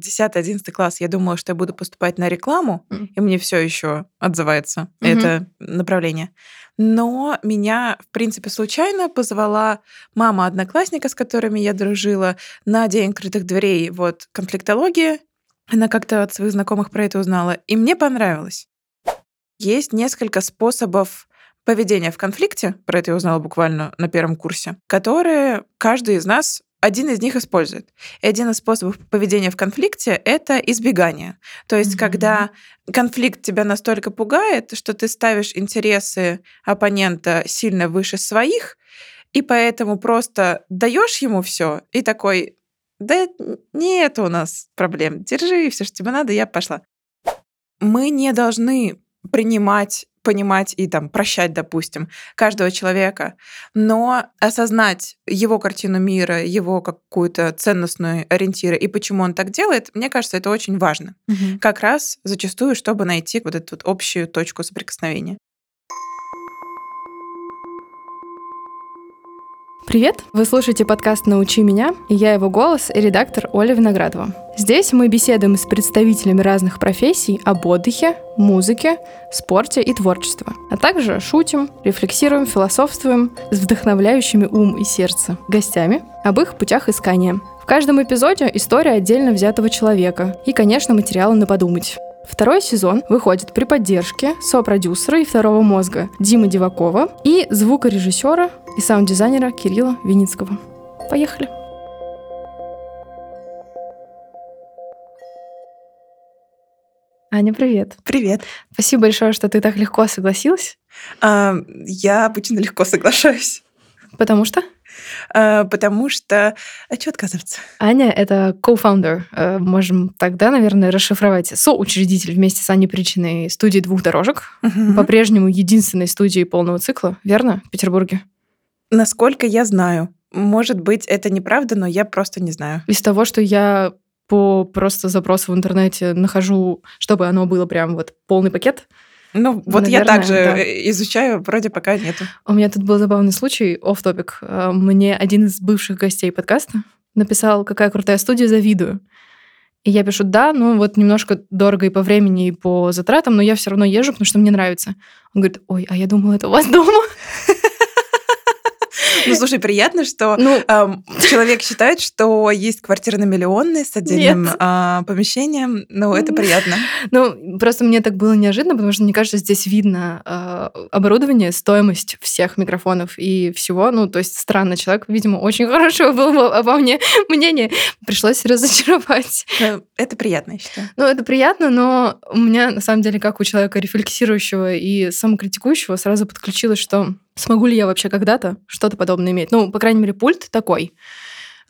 10-11 класс я думала, что я буду поступать на рекламу, mm. и мне все еще отзывается mm-hmm. это направление. Но меня, в принципе, случайно позвала мама одноклассника, с которыми я дружила, на День открытых дверей вот конфликтология. Она как-то от своих знакомых про это узнала, и мне понравилось. Есть несколько способов поведения в конфликте, про это я узнала буквально на первом курсе, которые каждый из нас один из них использует. И один из способов поведения в конфликте — это избегание. То есть, mm-hmm. когда конфликт тебя настолько пугает, что ты ставишь интересы оппонента сильно выше своих, и поэтому просто даешь ему все и такой, да нет у нас проблем, держи все, что тебе надо, я пошла. Мы не должны принимать понимать и там прощать, допустим, каждого человека, но осознать его картину мира, его какую-то ценностную ориентиры и почему он так делает, мне кажется, это очень важно. Угу. Как раз зачастую, чтобы найти вот эту вот общую точку соприкосновения. Привет! Вы слушаете подкаст «Научи меня» и я его голос и редактор Оля Виноградова. Здесь мы беседуем с представителями разных профессий об отдыхе, музыке, спорте и творчестве, а также шутим, рефлексируем, философствуем с вдохновляющими ум и сердце гостями об их путях искания. В каждом эпизоде история отдельно взятого человека и, конечно, материалы на подумать. Второй сезон выходит при поддержке сопродюсера и второго мозга Димы Дивакова и звукорежиссера и саунд-дизайнера Кирилла Виницкого. Поехали! Аня, привет. Привет. Спасибо большое, что ты так легко согласилась. А, я обычно легко соглашаюсь. Потому что? А, потому что... А что отказываться? Аня — это co-founder. Э, можем тогда, наверное, расшифровать. Соучредитель вместе с Аней Причиной студии «Двух дорожек». Угу. По-прежнему единственной студии полного цикла, верно, в Петербурге? Насколько я знаю. Может быть, это неправда, но я просто не знаю. Из того, что я по просто запросу в интернете нахожу, чтобы оно было прям вот полный пакет, ну, вот Наверное, я также да. изучаю, вроде пока нету. У меня тут был забавный случай, оф топик э, Мне один из бывших гостей подкаста написал, какая крутая студия, завидую. И я пишу, да, ну вот немножко дорого и по времени, и по затратам, но я все равно езжу, потому что мне нравится. Он говорит, ой, а я думала, это у вас дома. Ну, слушай, приятно, что ну, э, человек считает, что есть квартира на миллионные с отдельным э, помещением. Ну, это приятно. Ну, просто мне так было неожиданно, потому что, мне кажется, здесь видно э, оборудование, стоимость всех микрофонов и всего. Ну, то есть странно, человек, видимо, очень хорошего был обо мне мнение. Пришлось разочаровать. Ну, это приятно, я считаю. Ну, это приятно, но у меня, на самом деле, как у человека рефлексирующего и самокритикующего, сразу подключилось, что смогу ли я вообще когда-то что-то подобное иметь. Ну, по крайней мере, пульт такой.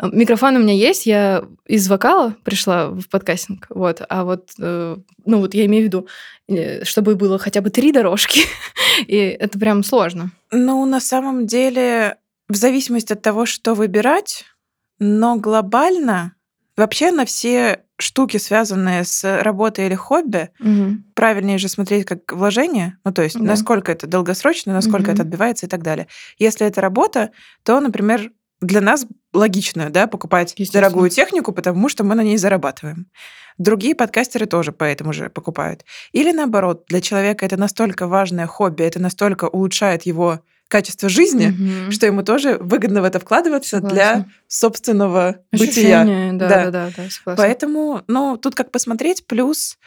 Микрофон у меня есть, я из вокала пришла в подкастинг, вот, а вот, э, ну вот я имею в виду, э, чтобы было хотя бы три дорожки, и это прям сложно. Ну, на самом деле, в зависимости от того, что выбирать, но глобально вообще на все штуки, связанные с работой или хобби, угу. правильнее же смотреть как вложение, ну то есть да. насколько это долгосрочно, насколько угу. это отбивается и так далее. Если это работа, то, например, для нас логично, да, покупать дорогую технику, потому что мы на ней зарабатываем. Другие подкастеры тоже поэтому же покупают. Или наоборот, для человека это настолько важное хобби, это настолько улучшает его качество жизни, угу. что ему тоже выгодно в это вкладываться согласна. для собственного Ощущение, бытия. Да, да, да, да, да Поэтому, ну, тут как посмотреть. Плюс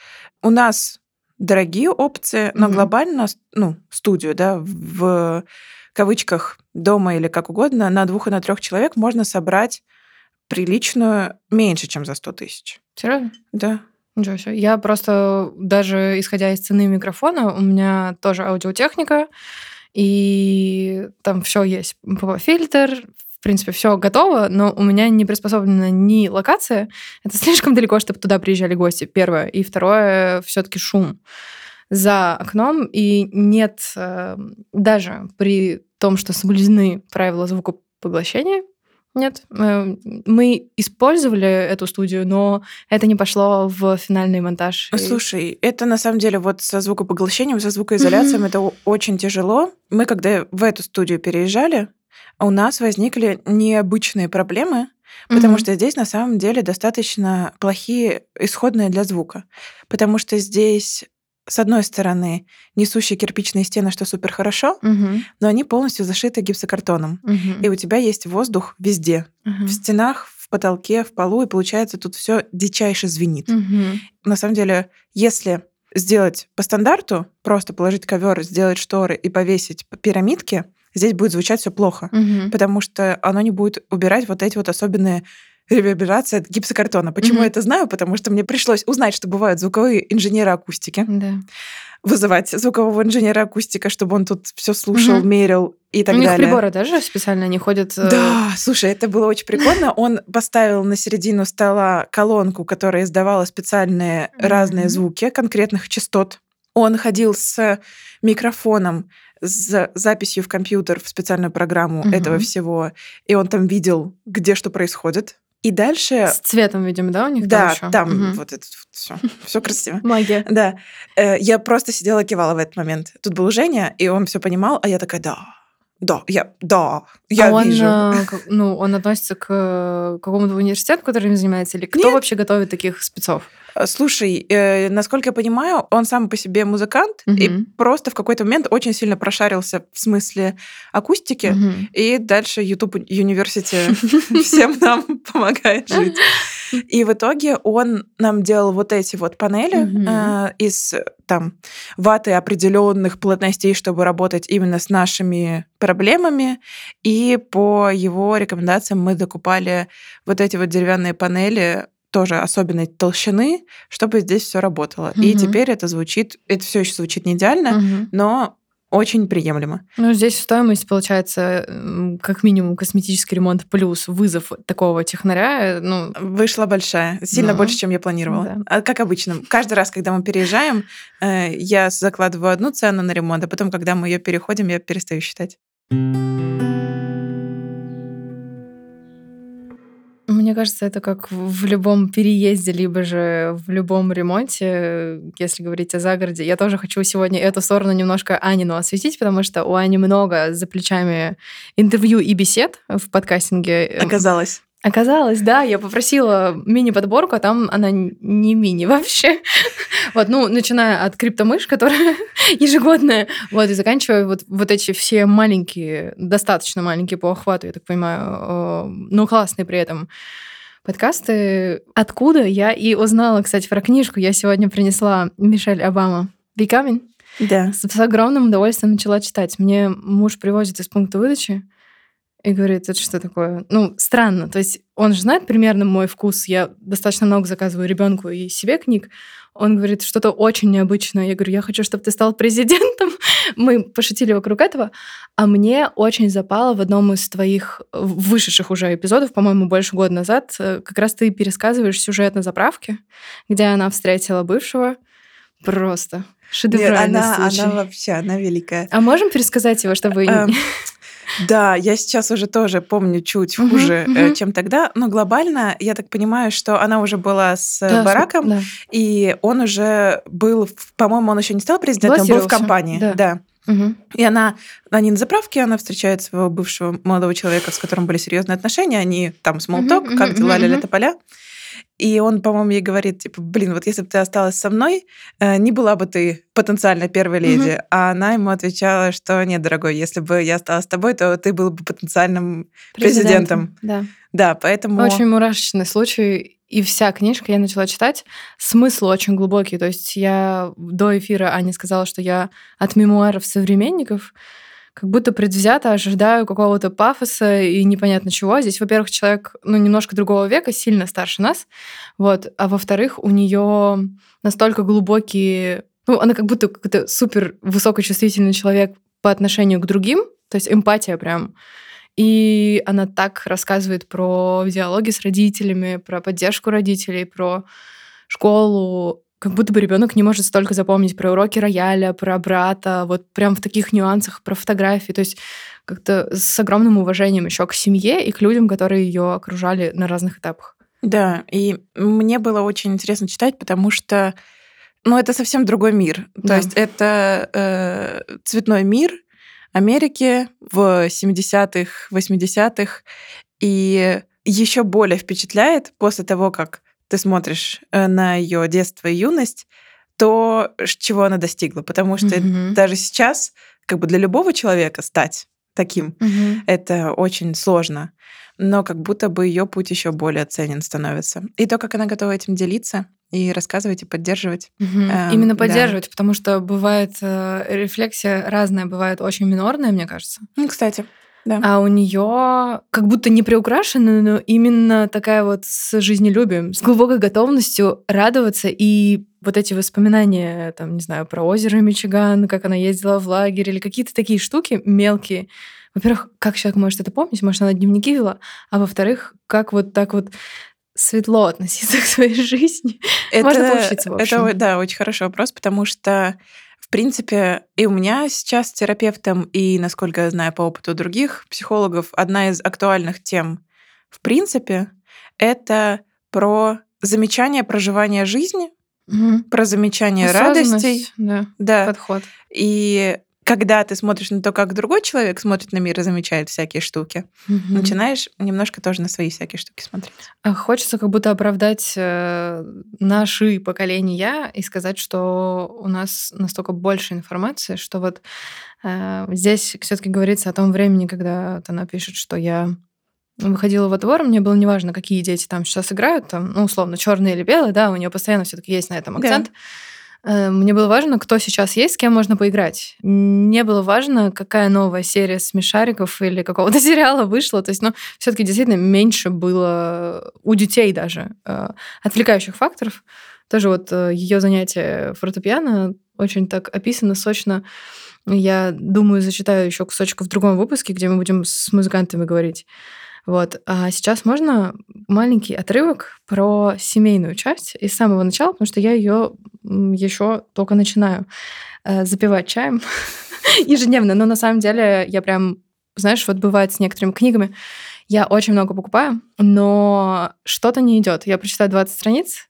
у нас дорогие опции, но угу. глобально, ну, студию, да, в кавычках дома или как угодно, на двух и на трех человек можно собрать приличную меньше, чем за 100 тысяч. Серьезно? Да. Ничего себе. Я просто, даже исходя из цены микрофона, у меня тоже аудиотехника, и там все есть. Фильтр, в принципе, все готово, но у меня не приспособлена ни локация. Это слишком далеко, чтобы туда приезжали гости, первое. И второе, все-таки шум за окном, и нет э, даже при том, что соблюдены правила звукопоглощения, нет, э, мы использовали эту студию, но это не пошло в финальный монтаж. Слушай, это на самом деле вот со звукопоглощением, со звукоизоляцией mm-hmm. это очень тяжело. Мы когда в эту студию переезжали, у нас возникли необычные проблемы, Потому mm-hmm. что здесь на самом деле достаточно плохие исходные для звука. Потому что здесь с одной стороны, несущие кирпичные стены, что супер хорошо, угу. но они полностью зашиты гипсокартоном. Угу. И у тебя есть воздух везде. Угу. В стенах, в потолке, в полу, и получается тут все дичайше звенит. Угу. На самом деле, если сделать по стандарту, просто положить ковер, сделать шторы и повесить пирамидки, здесь будет звучать все плохо, угу. потому что оно не будет убирать вот эти вот особенные реверберация от гипсокартона. Почему mm-hmm. я это знаю? Потому что мне пришлось узнать, что бывают звуковые инженеры акустики. Да. Вызывать звукового инженера акустика, чтобы он тут все слушал, mm-hmm. мерил и так У далее. них приборы даже специально они ходят. Э, да, слушай, это было очень прикольно. Он поставил на середину стола колонку, которая издавала специальные mm-hmm. разные звуки конкретных частот. Он ходил с микрофоном, с записью в компьютер, в специальную программу угу. этого всего, и он там видел, где что происходит. И дальше... С цветом, видимо, да, у них Да, там, там угу. вот это все, все красиво. Магия. Да. Э, я просто сидела, кивала в этот момент. Тут был Женя, и он все понимал, а я такая, да, да, я, да, я а он, вижу. ну, он относится к какому-то университету, которым занимается, или кто Нет. вообще готовит таких спецов? Э, слушай, э, насколько я понимаю, он сам по себе музыкант Мгм. и просто в какой-то момент очень сильно прошарился в смысле акустики, Мгм. и дальше YouTube University всем нам помогает жить. И в итоге он нам делал вот эти вот панели Мгм. э, из там ваты определенных плотностей, чтобы работать именно с нашими проблемами. И по его рекомендациям мы докупали вот эти вот деревянные панели тоже особенной толщины, чтобы здесь все работало. И Мгм. теперь это звучит, это все еще звучит не идеально, Мгм. но очень приемлемо. Ну, здесь стоимость получается как минимум косметический ремонт плюс вызов такого технаря. э, Ну, Вышла большая, сильно Ну, больше, чем я планировала. да. А как обычно, каждый раз, когда мы переезжаем, э, я закладываю одну цену на ремонт, а потом, когда мы ее переходим, я перестаю считать. Мне кажется, это как в любом переезде, либо же в любом ремонте, если говорить о загороде. Я тоже хочу сегодня эту сторону немножко Анину осветить, потому что у Ани много за плечами интервью и бесед в подкастинге. Эм, Оказалось. Оказалось, да, я попросила мини-подборку, а там она не мини вообще. Вот, ну, начиная от криптомыш, которая ежегодная, вот, и заканчивая вот, вот эти все маленькие, достаточно маленькие по охвату, я так понимаю, э, но классные при этом подкасты. Откуда я и узнала, кстати, про книжку. Я сегодня принесла Мишель Обама «Becoming». Да. С, с огромным удовольствием начала читать. Мне муж привозит из пункта выдачи и говорит, это что такое? Ну, странно. То есть он же знает примерно мой вкус. Я достаточно много заказываю ребенку и себе книг. Он говорит, что-то очень необычное. Я говорю, я хочу, чтобы ты стал президентом. Мы пошутили вокруг этого. А мне очень запало в одном из твоих вышедших уже эпизодов, по-моему, больше года назад, э, как раз ты пересказываешь сюжет на заправке, где она встретила бывшего. Просто Нет, шедевральный она, случай. она вообще, она великая. А можем пересказать его, чтобы... Да, я сейчас уже тоже помню чуть хуже, э, мгм. чем тогда, но глобально я так понимаю, что она уже была с э, Да, Бараком, да. и он уже был, по-моему, он еще не стал президентом, он был в компании. да. да. Мгм. И она, они на заправке, она встречает своего бывшего молодого человека, с которым были серьезные отношения, они там смолток, Мгм, как мгм, дела, мгм, ля мгм. И он, по-моему, ей говорит, типа, блин, вот если бы ты осталась со мной, э, не была бы ты потенциально первой леди. А она ему отвечала, что нет, дорогой, если бы я осталась с тобой, то ты был бы потенциальным президентом. Да. Да, поэтому... Очень мурашечный случай. И вся книжка я начала читать. Смысл очень глубокий. То есть я до эфира Аня сказала, что я от мемуаров современников как будто предвзято ожидаю какого-то пафоса и непонятно чего. Здесь, во-первых, человек, ну, немножко другого века, сильно старше нас, вот, а во-вторых, у нее настолько глубокие, ну, она как будто какой-то супер высокочувствительный человек по отношению к другим, то есть эмпатия прям. И она так рассказывает про диалоги с родителями, про поддержку родителей, про школу, как будто бы ребенок не может столько запомнить про уроки рояля, про брата, вот прям в таких нюансах, про фотографии. То есть как-то с огромным уважением еще к семье и к людям, которые ее окружали на разных этапах. Да, и мне было очень интересно читать, потому что, ну, это совсем другой мир. То Да. есть это э, цветной мир Америки в 70-х, 80-х, и еще более впечатляет после того, как ты смотришь э, на ее детство и юность, то, чего она достигла. Потому что mm-hmm. даже сейчас, как бы для любого человека стать таким, mm-hmm. это очень сложно. Но как будто бы ее путь еще более ценен становится. И то, как она готова этим делиться, и рассказывать и поддерживать. Угу. Эм, Именно поддерживать, да. потому что бывает э, рефлексия разная, бывает очень минорная, мне кажется. Ну, кстати. Да. А у нее как будто не приукрашена, но именно такая вот с жизнелюбием, с глубокой готовностью радоваться и вот эти воспоминания, там, не знаю, про озеро Мичиган, как она ездила в лагерь или какие-то такие штуки мелкие. Во-первых, как человек может это помнить? Может, она дневники вела? А во-вторых, как вот так вот светло относиться к своей жизни? Это, Можно поучиться, в общем. Это, да, очень хороший вопрос, потому что принципе, и у меня сейчас с терапевтом, и, насколько я знаю по опыту других психологов, одна из актуальных тем, в принципе, это про замечание проживания жизни, угу. про замечание радостей. Да, да. Подход. И когда ты смотришь на то, как другой человек смотрит на мир и замечает всякие штуки, угу. начинаешь немножко тоже на свои всякие штуки смотреть. А хочется как будто оправдать э, наши поколения и сказать, что у нас настолько больше информации, что вот э, здесь все-таки говорится о том времени, когда вот она пишет, что я выходила во двор, мне было неважно, какие дети там сейчас играют, там, ну, условно, черные или белые, да, у нее постоянно все-таки есть на этом акцент. Да. Мне было важно, кто сейчас есть, с кем можно поиграть. Не было важно, какая новая серия смешариков или какого-то сериала вышла. То есть, ну, все-таки действительно меньше было у детей даже э, отвлекающих факторов. Тоже вот э, ее занятие фортепиано очень так описано сочно. Я думаю, зачитаю еще кусочек в другом выпуске, где мы будем с музыкантами говорить. Вот. А сейчас можно маленький отрывок про семейную часть из самого начала, потому что я ее еще только начинаю э, запивать чаем ежедневно. Но на самом деле я прям, знаешь, вот бывает с некоторыми книгами, я очень много покупаю, но что-то не идет. Я прочитаю 20 страниц,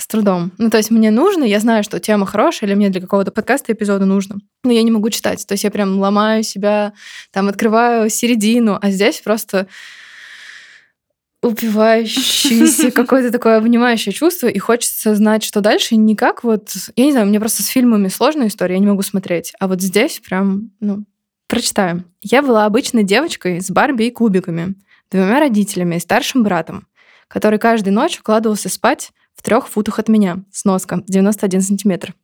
с трудом. Ну, то есть мне нужно, я знаю, что тема хорошая, или мне для какого-то подкаста эпизода нужно, но я не могу читать. То есть я прям ломаю себя, там открываю середину, а здесь просто упивающееся, какое-то такое обнимающее чувство, и хочется знать, что дальше. Не как вот... Я не знаю, мне просто с фильмами сложная история, я не могу смотреть. А вот здесь прям, ну, прочитаю. Я была обычной девочкой с Барби и кубиками, двумя родителями и старшим братом, который каждую ночь укладывался спать в трех футах от меня, сноска 91 сантиметр.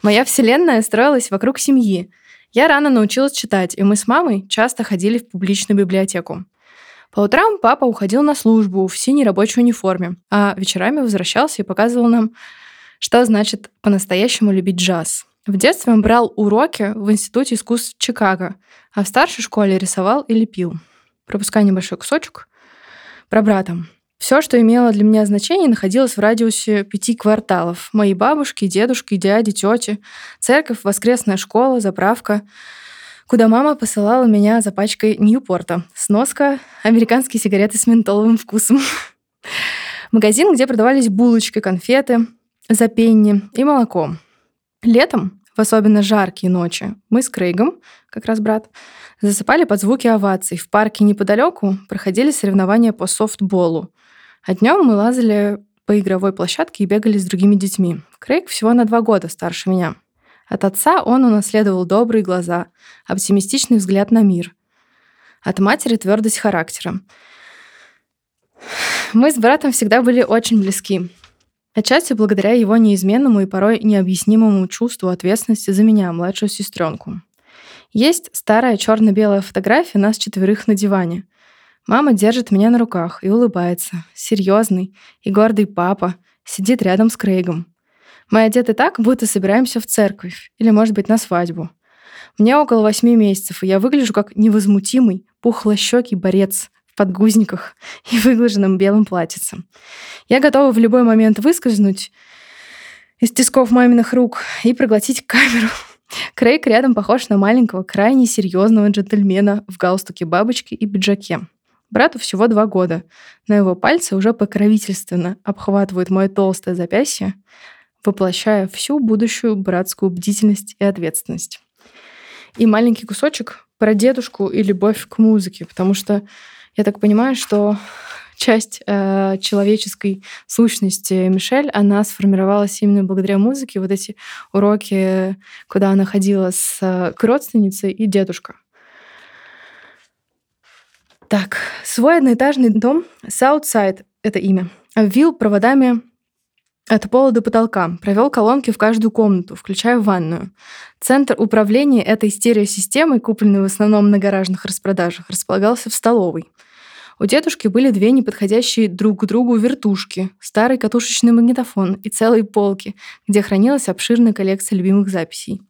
Моя вселенная строилась вокруг семьи. Я рано научилась читать, и мы с мамой часто ходили в публичную библиотеку. По утрам папа уходил на службу в синей рабочей униформе, а вечерами возвращался и показывал нам, что значит по-настоящему любить джаз. В детстве он брал уроки в Институте искусств Чикаго, а в старшей школе рисовал и лепил. Пропуская небольшой кусочек. Про брата. Все, что имело для меня значение, находилось в радиусе пяти кварталов. Мои бабушки, дедушки, дяди, тети, церковь, воскресная школа, заправка, куда мама посылала меня за пачкой Ньюпорта. Сноска «Американские сигареты с ментоловым вкусом». Магазин, где продавались булочки, конфеты, за пенни и молоко. Летом, в особенно жаркие ночи, мы с Крейгом, как раз брат, засыпали под звуки оваций. В парке неподалеку проходили соревнования по софтболу. А днем мы лазали по игровой площадке и бегали с другими детьми. Крейг всего на два года старше меня. От отца он унаследовал добрые глаза, оптимистичный взгляд на мир. От матери твердость характера. Мы с братом всегда были очень близки. Отчасти благодаря его неизменному и порой необъяснимому чувству ответственности за меня, младшую сестренку. Есть старая черно-белая фотография нас четверых на диване. Мама держит меня на руках и улыбается. Серьезный и гордый папа сидит рядом с Крейгом. Мы одеты так, будто собираемся в церковь или, может быть, на свадьбу. Мне около восьми месяцев, и я выгляжу как невозмутимый, пухлощекий борец в подгузниках и выглаженном белом платьице. Я готова в любой момент выскользнуть из тисков маминых рук и проглотить камеру. Крейг рядом похож на маленького, крайне серьезного джентльмена в галстуке бабочки и пиджаке. Брату всего два года, но его пальцы уже покровительственно обхватывают мое толстое запястье, воплощая всю будущую братскую бдительность и ответственность. И маленький кусочек про дедушку и любовь к музыке, потому что я так понимаю, что часть э, человеческой сущности Мишель, она сформировалась именно благодаря музыке. Вот эти уроки, куда она ходила с э, к родственнице и дедушка. Так, свой одноэтажный дом Southside — это имя. Обвил проводами от пола до потолка, провел колонки в каждую комнату, включая ванную. Центр управления этой стереосистемой, купленной в основном на гаражных распродажах, располагался в столовой. У дедушки были две неподходящие друг к другу вертушки, старый катушечный магнитофон и целые полки, где хранилась обширная коллекция любимых записей.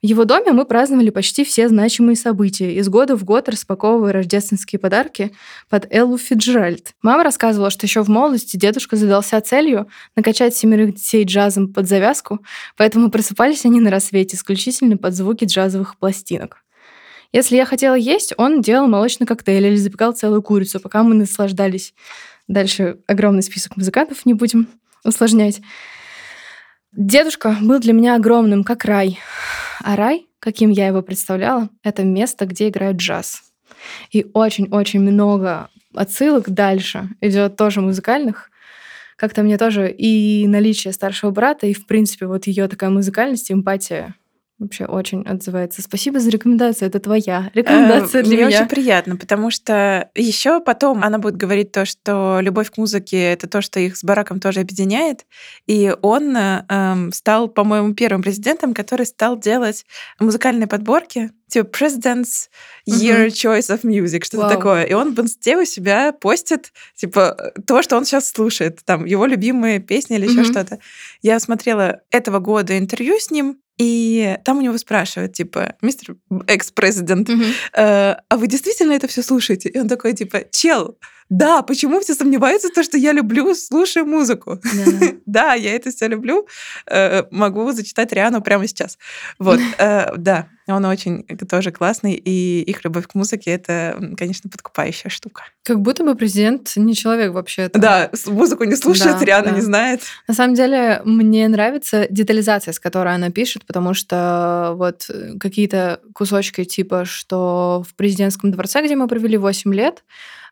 В его доме мы праздновали почти все значимые события, из года в год распаковывая рождественские подарки под Эллу Фиджеральд. Мама рассказывала, что еще в молодости дедушка задался целью накачать семерых детей джазом под завязку, поэтому просыпались они на рассвете исключительно под звуки джазовых пластинок. Если я хотела есть, он делал молочный коктейль или запекал целую курицу, пока мы наслаждались. Дальше огромный список музыкантов, не будем усложнять. Дедушка был для меня огромным, как рай. А рай, каким я его представляла, это место, где играют джаз. И очень-очень много отсылок дальше идет тоже музыкальных. Как-то мне тоже и наличие старшего брата, и, в принципе, вот ее такая музыкальность, эмпатия вообще очень отзывается. Спасибо за рекомендацию, это твоя рекомендация для Мне меня. очень приятно, потому что еще потом она будет говорить то, что любовь к музыке — это то, что их с Бараком тоже объединяет. И он эм, стал, по-моему, первым президентом, который стал делать музыкальные подборки, типа President's Year Мгм. Choice of Music, что-то Вау. такое. И он в инсте у себя постит, типа, то, что он сейчас слушает, там, его любимые песни или еще Мгм. что-то. Я смотрела этого года интервью с ним, и там у него спрашивают, типа, мистер экс-президент, Мгм. «Э, а вы действительно это все слушаете? И он такой, типа, чел, да, почему все сомневаются в том, что я люблю, слушаю музыку? Да. Да, я это все люблю, э, могу зачитать Риану прямо сейчас. Вот, э, да, он очень тоже классный, и их любовь к музыке — это, конечно, подкупающая штука. Как будто бы президент не человек вообще. Да, музыку не слушает, Да, Риана да. не знает. На самом деле, мне нравится детализация, с которой она пишет, потому что вот э, какие-то кусочки типа, что в президентском дворце, где мы провели 8 лет,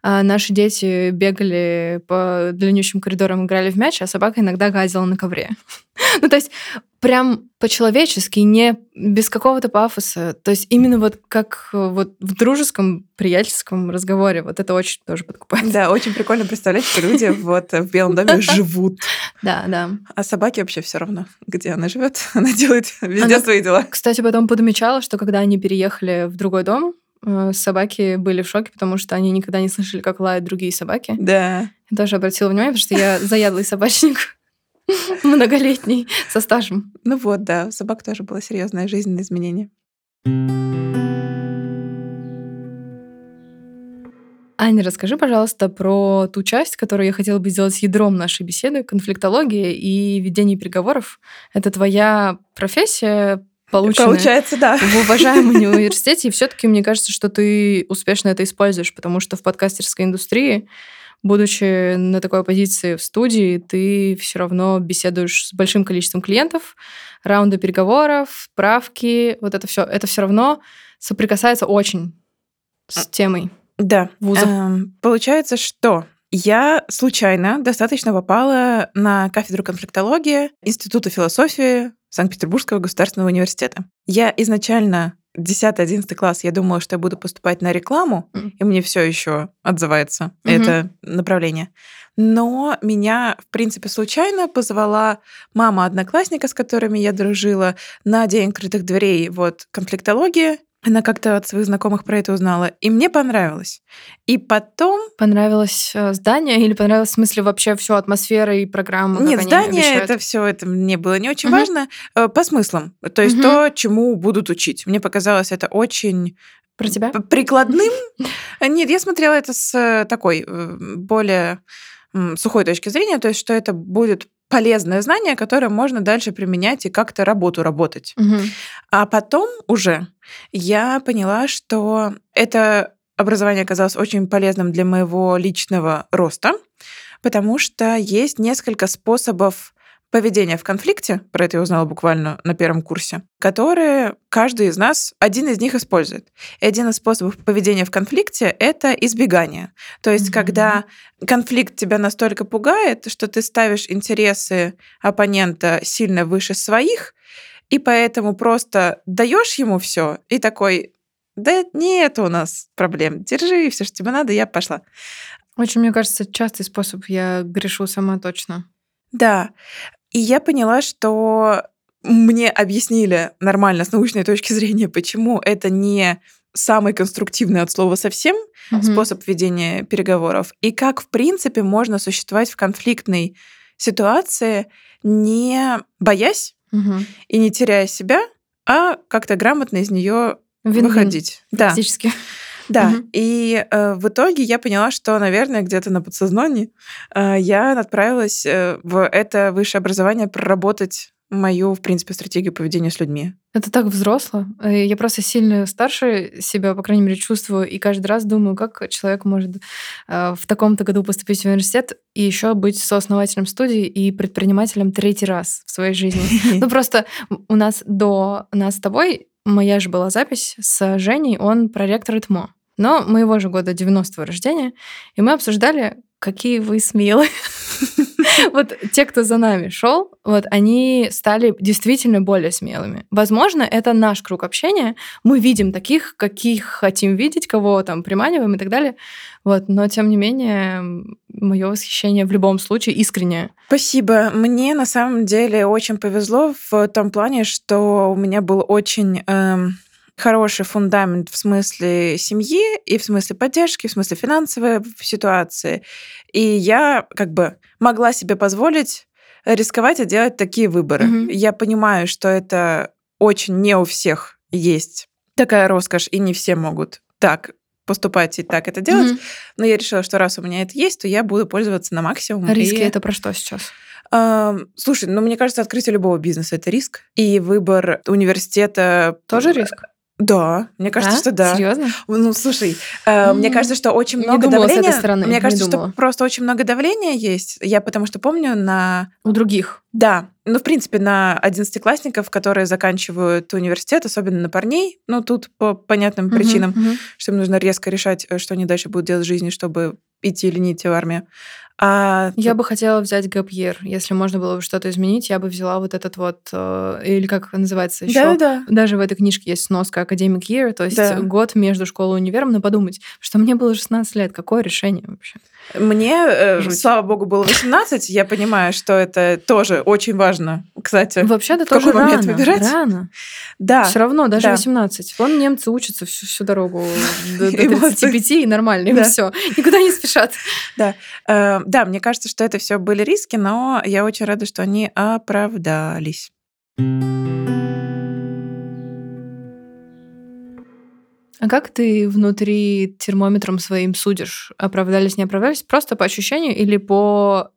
а, наши дети бегали по длиннющим коридорам, играли в мяч, а собака иногда газила на ковре. Ну, то есть прям по-человечески, не без какого-то пафоса. То есть именно вот как э, вот в дружеском, приятельском разговоре. Вот это очень тоже подкупает. Да, очень прикольно представлять, что люди вот в Белом доме живут. Да, да. А собаке вообще все равно, где она живет. Она делает везде Она- свои дела. Кстати, потом подмечала, что когда они переехали в другой дом, собаки были в шоке, потому что они никогда не слышали, как лают другие собаки. Да. Я тоже обратила внимание, потому что я заядлый собачник, многолетний, со стажем. Ну вот, да, у собак тоже было серьезное жизненное изменение. Аня, расскажи, пожалуйста, про ту часть, которую я хотела бы сделать ядром нашей беседы, конфликтология и ведение переговоров. Это твоя профессия, полученная Получается, да. в уважаемом университете, и все-таки мне кажется, что ты успешно это используешь, потому что в подкастерской индустрии, будучи на такой позиции в студии, ты все равно беседуешь с большим количеством клиентов, раунды переговоров, правки, вот это все, это все равно соприкасается очень с темой. Да. Вузов. Эм, Получается, что я случайно достаточно попала на кафедру конфликтологии Института философии Санкт-Петербургского государственного университета. Я изначально 10-11 класс, я думала, что я буду поступать на рекламу, и мне все еще отзывается Мгм. это направление. Но меня, в принципе, случайно позвала мама одноклассника, с которыми я дружила, на день открытых дверей вот конфликтологии. Она как-то от своих знакомых про это узнала, и мне понравилось. И потом Понравилось э, здание или понравилось в смысле вообще все атмосфера и программа? Нет, здание, обещают? это все, это мне было не очень Мгм. важно. э, По смыслам. То есть Мгм. то, чему будут учить. Мне показалось это очень Про тебя? прикладным. Нет, я смотрела это с э, такой более сухой точки зрения, то есть что это будет полезное знание, которое можно дальше применять и как-то работу работать. Мгм. А потом уже я поняла, что это образование оказалось очень полезным для моего личного роста, потому что есть несколько способов поведения в конфликте, про это я узнала буквально на первом курсе, которые каждый из нас, один из них использует. И один из способов поведения в конфликте — это избегание. То есть, mm-hmm. когда конфликт тебя настолько пугает, что ты ставишь интересы оппонента сильно выше своих, и поэтому просто даешь ему все и такой, да нет у нас проблем, держи все, что тебе надо, я пошла. Очень, мне кажется, частый способ, я грешу сама точно. Да, и я поняла, что мне объяснили нормально с научной точки зрения, почему это не самый конструктивный от слова совсем угу. способ ведения переговоров, и как, в принципе, можно существовать в конфликтной ситуации, не боясь угу. и не теряя себя, а как-то грамотно из нее выходить. Да. Практически. Да, угу. и э, в итоге я поняла, что, наверное, где-то на подсознании э, я отправилась э, в это высшее образование проработать мою, в принципе, стратегию поведения с людьми. Это так взросло. Э, я просто сильно старше себя, по крайней мере, чувствую, и каждый раз думаю, как человек может э, в таком-то году поступить в университет и еще быть сооснователем студии и предпринимателем третий раз в своей жизни. Ну просто у нас до нас с тобой моя же была запись с Женей, он проректор ИТМО но моего же года 90-го рождения, и мы обсуждали, какие вы смелые. Вот те, кто за нами шел, вот они стали действительно более смелыми. Возможно, это наш круг общения. Мы видим таких, каких хотим видеть, кого там приманиваем и так далее. Вот, но тем не менее, мое восхищение в любом случае искреннее. Спасибо. Мне на самом деле очень повезло в том плане, что у меня был очень эм, хороший фундамент в смысле семьи и в смысле поддержки, в смысле финансовой ситуации. И я как бы могла себе позволить рисковать и делать такие выборы. Mm-hmm. Я понимаю, что это очень не у всех есть такая роскошь, и не все могут так поступать и так это делать. Mm-hmm. Но я решила, что раз у меня это есть, то я буду пользоваться на максимум. риски и... это про что сейчас? Слушай, ну мне кажется, открытие любого бизнеса это риск. И выбор университета тоже риск. Да, мне кажется, а? что да. Серьезно? Ну, слушай, э, мне кажется, что очень не много давления. С этой стороны. Мне кажется, что просто очень много давления есть. Я потому что помню на... У других. Да. Ну, в принципе, на одиннадцатиклассников, которые заканчивают университет, особенно на парней, ну, тут по понятным uh-huh, причинам, uh-huh. что им нужно резко решать, э, что они дальше будут делать в жизни, чтобы идти или не идти в армию. А я бы хотела взять гапьер. Если можно было бы что-то изменить, я бы взяла вот этот вот, э, или как называется еще. Да, да. Даже в этой книжке есть сноска Academic Year, то есть да. год между школой и универом, но подумать, что мне было 16 лет, какое решение вообще? Мне, э, слава богу, было 18, я понимаю, что это тоже очень важно, кстати. Вообще-то тоже какой рано, момент выбирать. рано. Да. Все равно, даже да. 18. Вон немцы учатся всю, всю дорогу до, до 35 и нормально, им все. Никуда не спешат. Да. Да, мне кажется, что это все были риски, но я очень рада, что они оправдались. А как ты внутри термометром своим судишь? Оправдались, не оправдались? Просто по ощущению или по,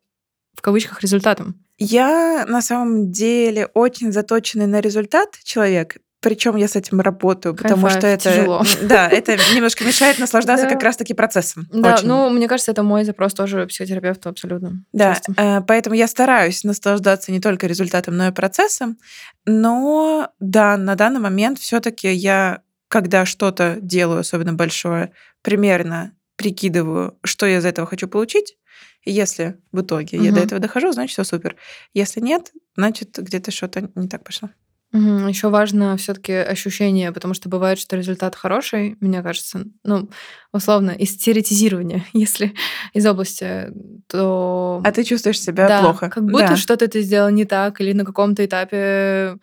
в кавычках, результатам? Я на самом деле очень заточенный на результат человек. Причем я с этим работаю, потому High что это тяжело. да, это немножко мешает наслаждаться как раз-таки процессом. Да, очень. ну мне кажется, это мой запрос тоже психотерапевту абсолютно. Да, э, поэтому я стараюсь наслаждаться не только результатом, но и процессом. Но да, на данный момент все-таки я когда что-то делаю, особенно большое, примерно прикидываю, что я из этого хочу получить. И если в итоге угу. я до этого дохожу, значит, все супер. Если нет, значит, где-то что-то не так пошло. Еще важно все-таки ощущение, потому что бывает, что результат хороший, мне кажется, ну, условно, из теоретизирования, если из области, то... А ты чувствуешь себя да, плохо. как будто да. что-то ты сделал не так, или на каком-то этапе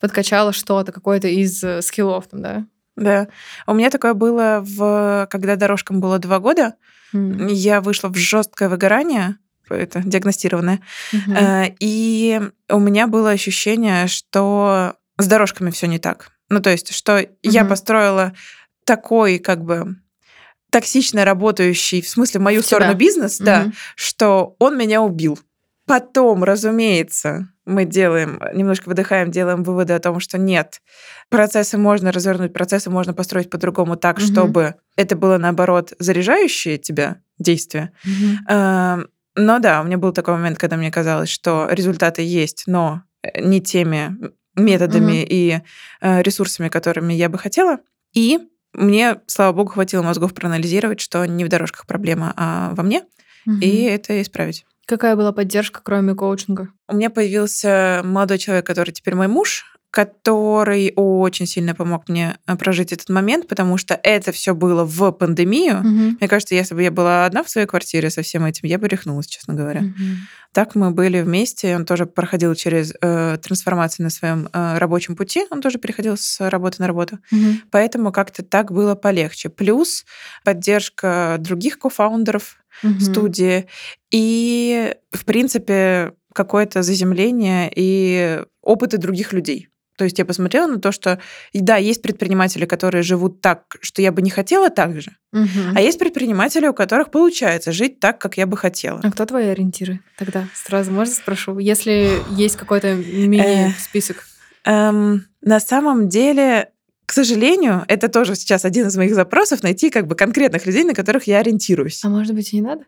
подкачала что-то, какое-то из э, скиллов, там, да? Да. У меня такое было, в... когда дорожкам было два года. Mm. Я вышла в жесткое выгорание, это диагностированное. Mm-hmm. И у меня было ощущение, что с дорожками все не так. Ну, то есть, что mm-hmm. я построила такой, как бы, токсично работающий, в смысле, в мою Тебя. сторону бизнес, mm-hmm. да, что он меня убил. Потом, разумеется, мы делаем, немножко выдыхаем, делаем выводы о том, что нет, процессы можно развернуть, процессы можно построить по-другому так, угу. чтобы это было, наоборот, заряжающее тебя действие. Угу. Но да, у меня был такой момент, когда мне казалось, что результаты есть, но э, не теми методами mm-hmm. и э, ресурсами, которыми я бы хотела. И мне, слава богу, хватило мозгов проанализировать, что не в дорожках проблема, а во мне, mm-hmm. и это исправить. Какая была поддержка, кроме коучинга? У меня появился молодой человек, который теперь мой муж, который очень сильно помог мне э, прожить этот момент, потому что это все было в пандемию. Угу. Мне кажется, если бы я была одна в своей квартире со всем этим, я бы рехнулась, честно говоря. Угу. Так мы были вместе. Он тоже проходил через э, трансформацию на своем э, рабочем пути. Он тоже переходил с работы на работу. Угу. Поэтому как-то так было полегче. Плюс поддержка других кофаундеров угу. студии и, в принципе, какое-то заземление и опыты других людей. То есть я посмотрела на то, что да, есть предприниматели, которые живут так, что я бы не хотела так же, угу. а есть предприниматели, у которых получается жить так, как я бы хотела. А кто твои ориентиры тогда? Сразу можно спрошу, если есть какой-то мини-список? Эм, на самом деле к сожалению, это тоже сейчас один из моих запросов найти как бы конкретных людей, на которых я ориентируюсь. А может быть и не надо?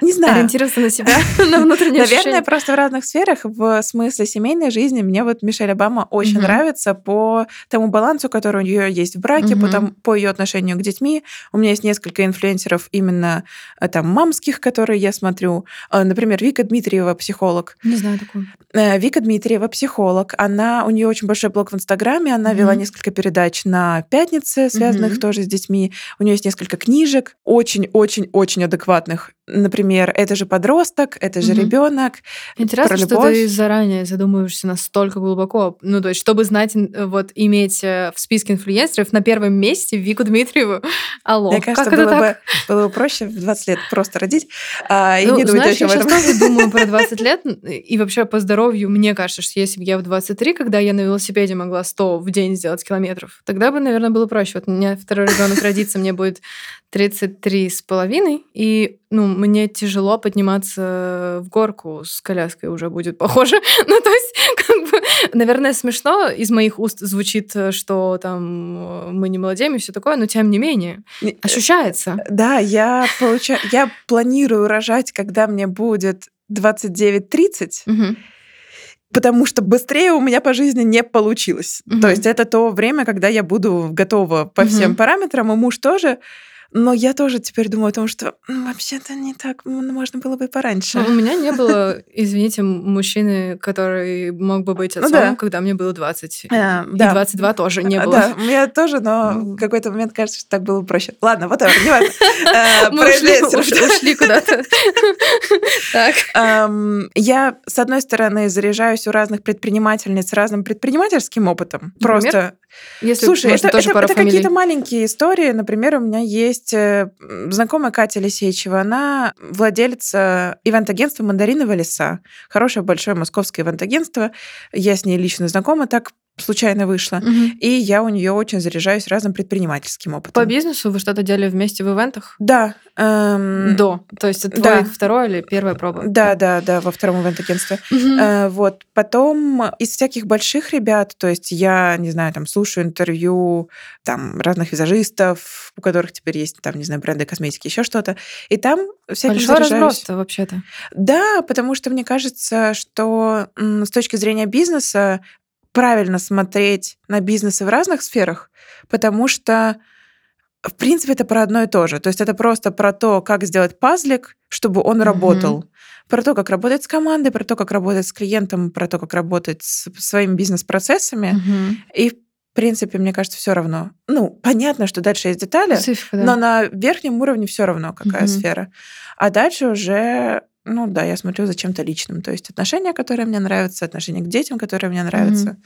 Не знаю. Ориентироваться на себя, на внутреннее Наверное, просто в разных сферах. В смысле семейной жизни мне вот Мишель Обама очень нравится по тому балансу, который у нее есть в браке, по, ее отношению к детьми. У меня есть несколько инфлюенсеров именно э, там мамских, которые я смотрю. Э, например, Вика Дмитриева, психолог. Не знаю такую. Э, Вика Дмитриева, психолог. Она, у нее очень большой блог в Инстаграме. Она вела несколько передач на пятнице, связанных тоже с детьми. У нее есть несколько книжек, очень-очень-очень адекватных например, это же подросток, это же угу. ребенок. Интересно, что ты заранее задумываешься настолько глубоко. Ну, то есть, чтобы знать, вот иметь э, в списке инфлюенсеров на первом месте Вику Дмитриеву. Алло, Мне кажется, как было, это бы, было бы проще в 20 лет просто родить а, и ну, не думать знаешь, об этом. Я сейчас тоже думаю про 20 лет, и вообще по здоровью, мне кажется, что если бы я в 23, когда я на велосипеде могла 100 в день сделать километров, тогда бы, наверное, было проще. Вот у меня второй ребенок родится, мне будет 33 с половиной, и ну, мне тяжело подниматься в горку с коляской уже будет похоже. ну, то есть, как бы, наверное, смешно из моих уст звучит, что там мы не молодеем и все такое, но тем не менее э, ощущается. Да, я получаю, я планирую рожать, когда мне будет 29-30. Угу потому что быстрее у меня по жизни не получилось. Угу. То есть это то время, когда я буду готова по угу. всем параметрам, и муж тоже. Но я тоже теперь думаю о том, что ну, вообще-то не так, можно было бы пораньше. Ну, у меня не было, извините, мужчины, который мог бы быть ну отцом, ну, да. когда мне было 20. А, и да. 22 тоже не было. Да, у меня тоже, но в какой-то момент кажется, что так было бы проще. Ладно, вот это, не важно. Мы ушли куда-то. Так. Я, с одной стороны, заряжаюсь у разных предпринимательниц разным предпринимательским опытом. Просто... Слушай, это какие-то маленькие истории. Например, у меня есть э, знакомая Катя Лисейчева. Она владелица ивент-агентства «Мандариновые леса». Хорошее большое московское ивент-агентство. Я с ней лично знакома. Так случайно вышло. Угу. И я у нее очень заряжаюсь разным предпринимательским опытом. По бизнесу вы что-то делали вместе в ивентах? Да. Эм... До. То есть это да. твой второй или первая проба? Да, да, да, во втором ивент-агентстве. Угу. Э, вот. Потом из всяких больших ребят, то есть я, не знаю, там, слушаю интервью там разных визажистов, у которых теперь есть, там, не знаю, бренды косметики, еще что-то. И там всяких Большой разброс вообще-то. Да, потому что мне кажется, что с точки зрения бизнеса правильно смотреть на бизнесы в разных сферах, потому что в принципе, это про одно и то же. То есть это просто про то, как сделать пазлик, чтобы он mm-hmm. работал. Про то, как работать с командой, про то, как работать с клиентом, про то, как работать с своими бизнес-процессами. Mm-hmm. И, в принципе, мне кажется, все равно. Ну, понятно, что дальше есть детали, Цифры, да. но на верхнем уровне все равно, какая mm-hmm. сфера. А дальше уже ну да, я смотрю за чем-то личным. То есть отношения, которые мне нравятся, отношения к детям, которые мне нравятся. Mm-hmm.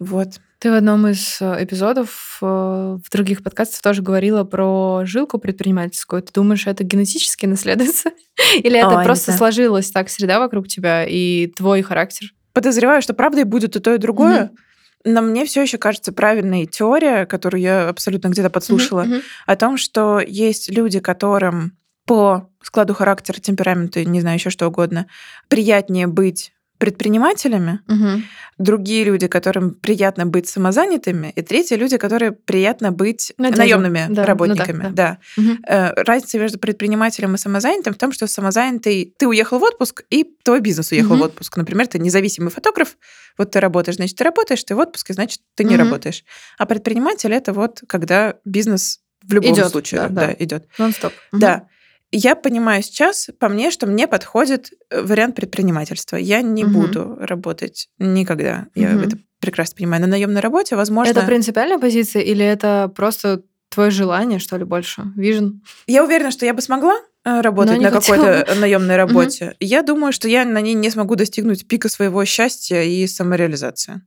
Вот. Ты в одном из э, эпизодов э, в других подкастах тоже говорила про жилку предпринимательскую. Ты думаешь, это генетически наследуется? Или это О, просто сложилось так, среда вокруг тебя и твой характер? Подозреваю, что правда и будет и то, и другое. Mm-hmm. Но мне все еще кажется правильной теория, которую я абсолютно где-то подслушала, mm-hmm. о том, что есть люди, которым по складу характера, темпераменту, не знаю, еще что угодно, приятнее быть предпринимателями, Мгм. другие люди, которым приятно быть самозанятыми, и третьи люди, которые приятно быть Надежным. наемными Да, ну да, работниками. да. да. Мгм. Э, Разница между предпринимателем и самозанятым в том, что самозанятый ты уехал в отпуск, и твой бизнес уехал Мгм. в отпуск. Например, ты независимый фотограф, вот ты работаешь, значит, ты работаешь, ты в отпуске, значит, ты не Мгм. работаешь. А предприниматель это вот когда бизнес в любом Идёт, случае да, да, да. идет. Нон-стоп. Мгм. Да. Я понимаю сейчас по мне, что мне подходит э, вариант предпринимательства. Я не Мгм. буду работать никогда. Я Мгм. это прекрасно понимаю. На наемной работе, возможно... Это принципиальная позиция или это просто твое желание, что ли, больше? Вижен? Я уверена, что я бы смогла э, работать на какой-то наемной работе. Я думаю, что я на ней не смогу достигнуть пика своего счастья и самореализации.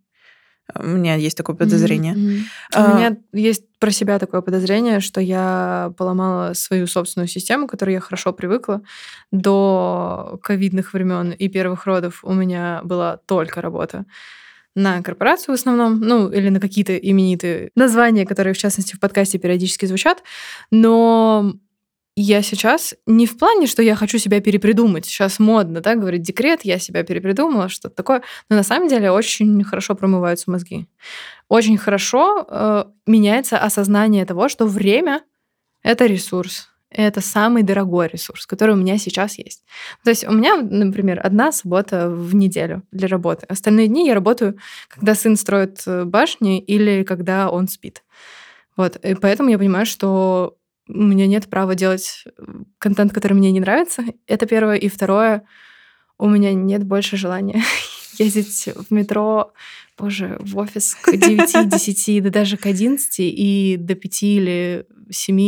У меня есть такое подозрение. Мгм. А, У меня есть про себя такое подозрение, что я поломала свою собственную систему, к которой я хорошо привыкла. До ковидных времен и первых родов у меня была только работа на корпорацию в основном, ну, или на какие-то именитые названия, которые, в частности, в подкасте периодически звучат. Но я сейчас не в плане, что я хочу себя перепридумать. Сейчас модно, да, говорить декрет, я себя перепридумала, что-то такое. Но на самом деле очень хорошо промываются мозги. Очень хорошо э, меняется осознание того, что время — это ресурс. Это самый дорогой ресурс, который у меня сейчас есть. То есть у меня, например, одна суббота в неделю для работы. Остальные дни я работаю, когда сын строит э, башни или когда он спит. Вот. И поэтому я понимаю, что у меня нет права делать контент, который мне не нравится. Это первое. И второе, у меня нет больше желания ездить в метро, боже, в офис к 9, 10, да даже к 11 и до 5 или 7.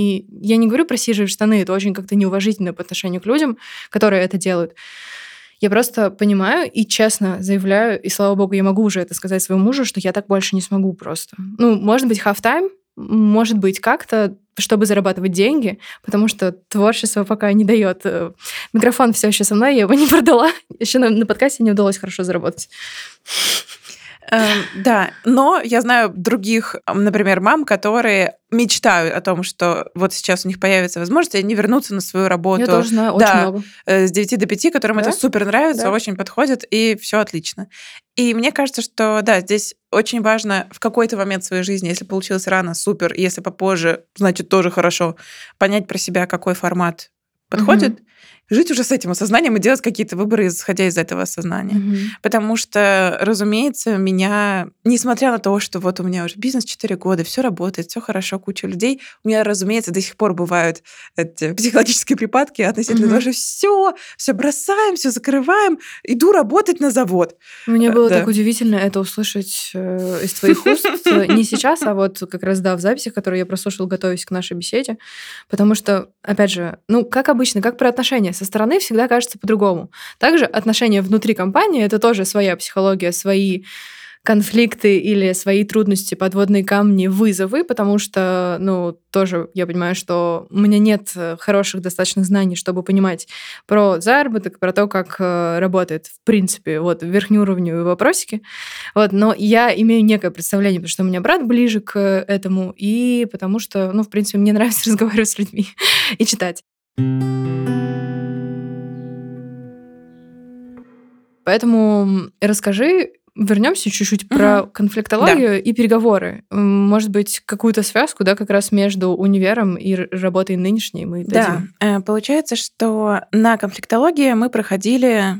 Я не говорю просиживать штаны, это очень как-то неуважительно по отношению к людям, которые это делают. Я просто понимаю и честно заявляю, и слава богу, я могу уже это сказать своему мужу, что я так больше не смогу просто. Ну, может быть, half-time, может быть, как-то, чтобы зарабатывать деньги, потому что творчество пока не дает. Э, Микрофон все еще со мной, я его не продала. Еще на, на подкасте не удалось хорошо заработать. Эм, Да, но я знаю других, например, мам, которые мечтают о том, что вот сейчас у них появится возможность, и они вернутся на свою работу Я тоже знаю очень да, много. э, с 9 до 5, которым Да? это супер нравится, Да. очень подходит, и все отлично. И мне кажется, что да, здесь очень важно в какой-то момент своей жизни, если получилось рано, супер, если попозже, значит, тоже хорошо, понять про себя, какой формат подходит, жить уже с этим осознанием и делать какие-то выборы, исходя из этого осознания. Мгм. Потому что, разумеется, меня, несмотря на то, что вот у меня уже бизнес 4 года, все работает, все хорошо, куча людей, у меня, разумеется, до сих пор бывают эти психологические припадки относительно Мгм. того, что все, все бросаем, все закрываем, иду работать на завод. Мне Э, было да. так удивительно это услышать э, из твоих уст. э, Не сейчас, а вот как раз, да, в записях, которые я прослушала, готовясь к нашей беседе. Потому что, опять же, ну, как обычно, как про отношения, со стороны всегда кажется по-другому. Также отношения внутри компании — это тоже своя психология, свои конфликты или свои трудности, подводные камни, вызовы, потому что, ну, тоже я понимаю, что у меня нет э, хороших достаточных знаний, чтобы понимать про заработок, про то, как э, работает, в принципе, вот верхнеуровневые вопросики. Вот, но я имею некое представление, потому что у меня брат ближе к этому, и потому что, ну, в принципе, мне нравится разговаривать с людьми и читать. Поэтому расскажи, вернемся чуть-чуть про Мгм. конфликтологию и переговоры. Может быть, какую-то связку, да, как раз между универом и работой нынешней мы Да, дадим. э, получается, что на конфликтологии мы проходили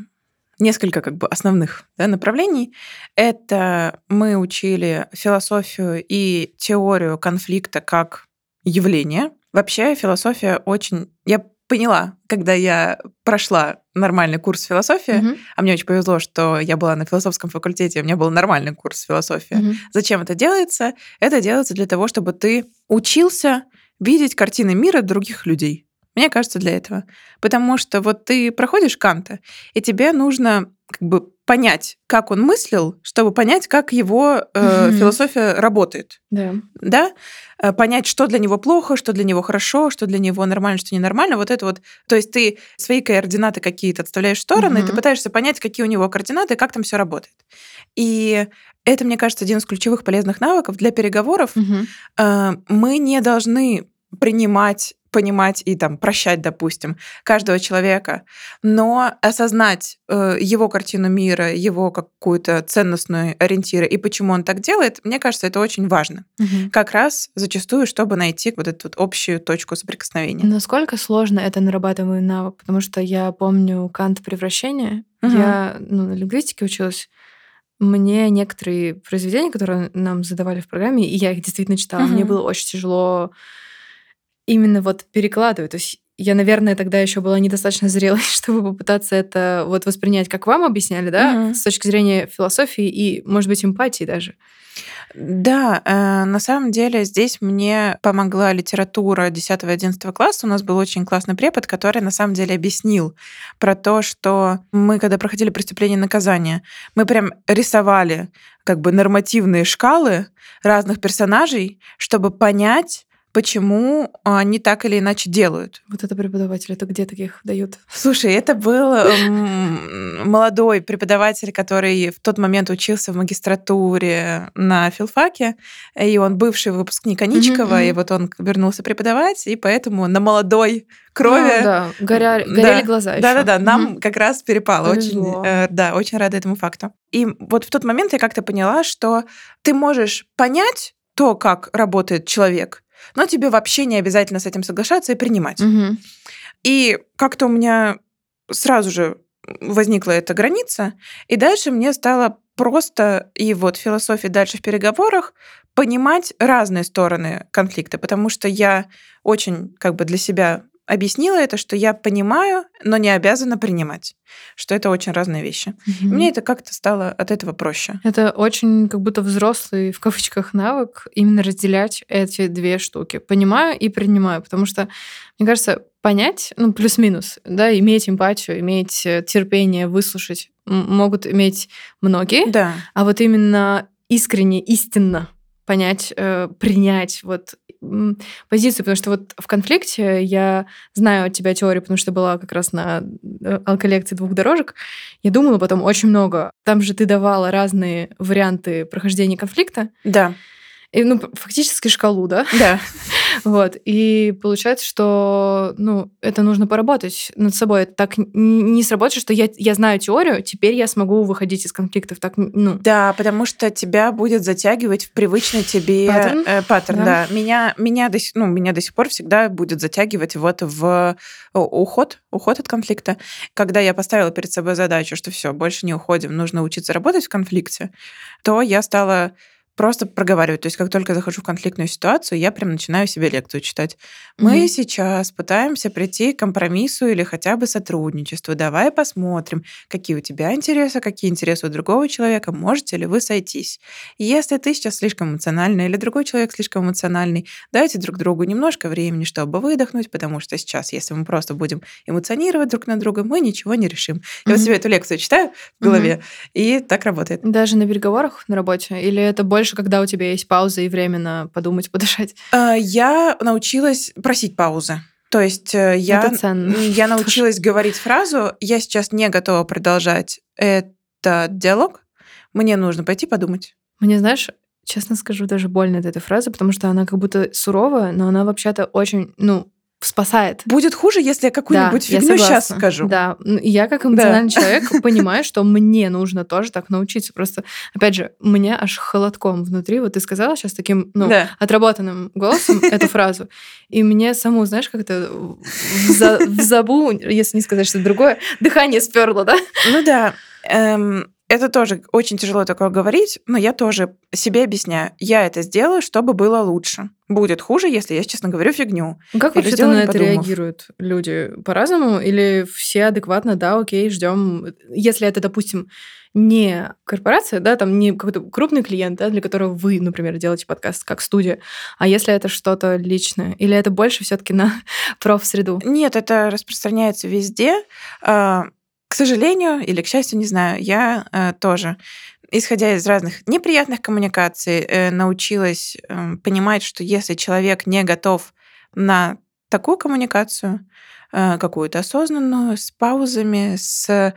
несколько как бы основных да, направлений. Это мы учили философию и теорию конфликта как явление. Вообще философия очень... Я поняла, когда я прошла нормальный курс философии, Мгм. а мне очень повезло, что я была на философском факультете, у меня был нормальный курс философии. Мгм. Зачем это делается? Это делается для того, чтобы ты учился видеть картины мира других людей. Мне кажется, для этого. Потому что вот ты проходишь Канта, и тебе нужно как бы понять, как он мыслил, чтобы понять, как его э, Мгм. философия работает. Да. Да? Э, Понять, что для него плохо, что для него хорошо, что для него нормально, что ненормально. Вот это вот. То есть ты свои координаты какие-то отставляешь в стороны, и ты пытаешься понять, какие у него координаты, как там все работает. И это, мне кажется, один из ключевых полезных навыков для переговоров. Э, Мы не должны принимать понимать и там прощать, допустим, каждого человека, но осознать э, его картину мира, его какую-то ценностную ориентир и почему он так делает, мне кажется, это очень важно. Мгм. Как раз зачастую, чтобы найти вот эту вот общую точку соприкосновения. Насколько сложно это нарабатываемый навык? Потому что я помню кант превращения. Мгм. Я ну, на лингвистике училась. Мне некоторые произведения, которые нам задавали в программе, и я их действительно читала, мне Мгм. было очень тяжело именно вот перекладывать. То есть я, наверное, тогда еще была недостаточно зрелой, чтобы попытаться это вот воспринять, как вам объясняли, да, Мгм. с точки зрения философии и, может быть, эмпатии даже. Да, э, на самом деле здесь мне помогла литература 10-11 класса. У нас был очень классный препод, который на самом деле объяснил про то, что мы, когда проходили преступление и наказание, мы прям рисовали как бы нормативные шкалы разных персонажей, чтобы понять, почему они так или иначе делают. Вот это преподаватель, это где таких дают? Слушай, это был м, молодой преподаватель, который в тот момент учился в магистратуре на филфаке, и он бывший выпускник Аничкова, и вот он вернулся преподавать, и поэтому на молодой крови... А, да, горя- Да. горели глаза ещё. Да-да-да, нам Мгм. как раз перепало. Очень, э, да, очень рада этому факту. И вот в тот момент я как-то поняла, что ты можешь понять то, как работает человек, но тебе вообще не обязательно с этим соглашаться и принимать. Мгм. И как-то у меня сразу же возникла эта граница, и дальше мне стало просто и вот философии дальше в переговорах понимать разные стороны конфликта, потому что я очень как бы для себя объяснила это, что я понимаю, но не обязана принимать, что это очень разные вещи. Мгм. Мне это как-то стало от этого проще. Это очень как будто взрослый, в кавычках, навык именно разделять эти две штуки. Понимаю и принимаю. Потому что, мне кажется, понять, ну, плюс-минус, да, иметь эмпатию, иметь э, терпение, выслушать могут иметь многие. Да. А вот именно искренне, истинно понять, э, принять вот позицию, потому что вот в конфликте я знаю от тебя теорию, потому что была как раз на э, алколекции двух дорожек. Я думала потом очень много. Там же ты давала разные варианты прохождения конфликта, Да. И, ну, фактически шкалу, да? Да. Вот. И получается, что ну, это нужно поработать над собой. Это так не сработает, что я, я знаю теорию, теперь я смогу выходить из конфликтов. Так, ну, Да, потому что тебя будет затягивать в привычный тебе Паттерн? э, паттерн, Да. да. Меня, меня, до, ну, меня до сих пор всегда будет затягивать вот в уход, уход от конфликта. Когда я поставила перед собой задачу, что все, больше не уходим, нужно учиться работать в конфликте, то я стала просто проговаривать. То есть как только захожу в конфликтную ситуацию, я прям начинаю себе лекцию читать. Мы Мгм. сейчас пытаемся прийти к компромиссу или хотя бы сотрудничеству. Давай посмотрим, какие у тебя интересы, какие интересы у другого человека, можете ли вы сойтись. Если ты сейчас слишком эмоциональный или другой человек слишком эмоциональный, дайте друг другу немножко времени, чтобы выдохнуть, потому что сейчас, если мы просто будем эмоционировать друг на друга, мы ничего не решим. Я вот Мгм. себе эту лекцию читаю в голове, и так работает. Даже на переговорах на работе? Или это больше, когда у тебя есть пауза и время на подумать, подышать? А, Я научилась просить паузы. То есть э, я, я научилась говорить фразу «я сейчас не готова продолжать этот диалог, мне нужно пойти подумать». Мне, знаешь, честно скажу, даже больно от этой фразы, потому что она как будто суровая, но она вообще-то очень, ну, спасает. Будет хуже, если я какую-нибудь Да, я фигню сейчас согласна. скажу. Да, я как эмоциональный человек понимаю, что мне нужно тоже так научиться. Просто, опять же, меня аж холодком внутри. Вот ты сказала сейчас таким, ну, Да. отработанным голосом эту фразу, и мне саму, знаешь, как-то в, за- в забу, если не сказать что-то другое, дыхание сперло, да? Ну да. эм, это тоже очень тяжело такое говорить, но я тоже себе объясняю. Я это сделаю, чтобы было лучше. Будет хуже, если я, честно говорю, фигню. Как вообще на это подумав. реагируют люди? По-разному? Или все адекватно, да, окей, ждем. Если это, допустим, не корпорация, да, там не какой-то крупный клиент, да, для которого вы, например, делаете подкаст как студия, а если это что-то личное? Или это больше все таки на профсреду? Нет, это распространяется везде. К сожалению или к счастью, не знаю, я э, тоже, исходя из разных неприятных коммуникаций, э, научилась э, понимать, что если человек не готов на такую коммуникацию, э, какую-то осознанную, с паузами, с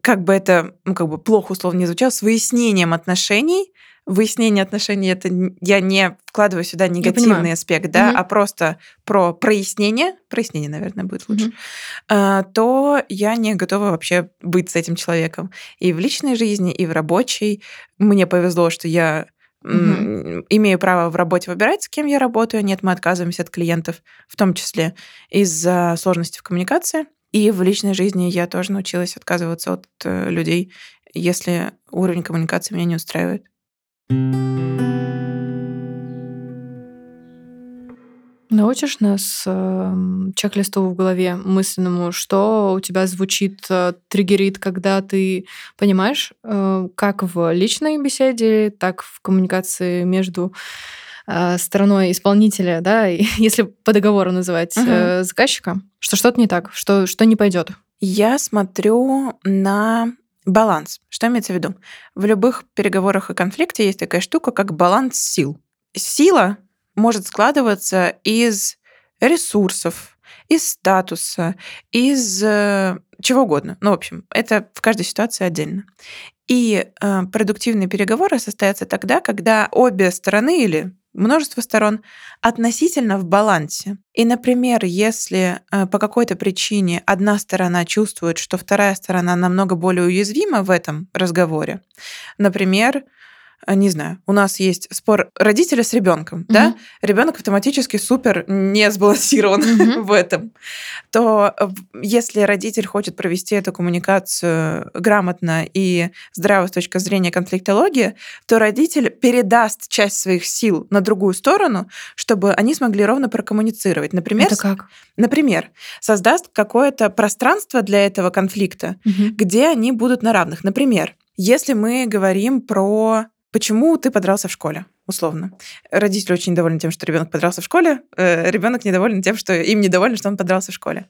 как бы это, ну, как бы плохо условно не звучало, с выяснением отношений, выяснение отношений это я не вкладываю сюда негативный аспект, да, угу. а просто про прояснение, прояснение, наверное, будет лучше, угу. то я не готова вообще быть с этим человеком. И в личной жизни, и в рабочей. Мне повезло, что я угу. имею право в работе выбирать, с кем я работаю. Нет, мы отказываемся от клиентов, в том числе из-за сложности в коммуникации. И в личной жизни я тоже научилась отказываться от э, людей, если уровень коммуникации меня не устраивает. Научишь нас э, чек-листу в голове мысленному, что у тебя звучит, э, триггерит, когда ты понимаешь, э, как в личной беседе, так в коммуникации между э, стороной исполнителя, да, если по договору называть угу. э, заказчика, что что-то не так, что, что не пойдет. Я смотрю на баланс. Что имеется в виду? В любых переговорах и конфликте есть такая штука, как баланс сил. Сила может складываться из ресурсов, из статуса, из э, чего угодно. Ну, в общем, это в каждой ситуации отдельно. И э, продуктивные переговоры состоятся тогда, когда обе стороны или множество сторон относительно в балансе. И, например, если э, по какой-то причине одна сторона чувствует, что вторая сторона намного более уязвима в этом разговоре, например, не знаю, у нас есть спор родителя с ребенком, mm-hmm. да, ребенок автоматически супер не сбалансирован mm-hmm. в этом, то э, если родитель хочет провести эту коммуникацию грамотно и здраво с точки зрения конфликтологии, то родитель передаст часть своих сил на другую сторону, чтобы они смогли ровно прокоммуницировать. Например, Это как? Например, создаст какое-то пространство для этого конфликта, mm-hmm. где они будут на равных. Например, если мы говорим про Почему ты подрался в школе? условно. Родители очень недовольны тем, что ребенок подрался в школе, э, ребенок недоволен тем, что им недовольны, что он подрался в школе.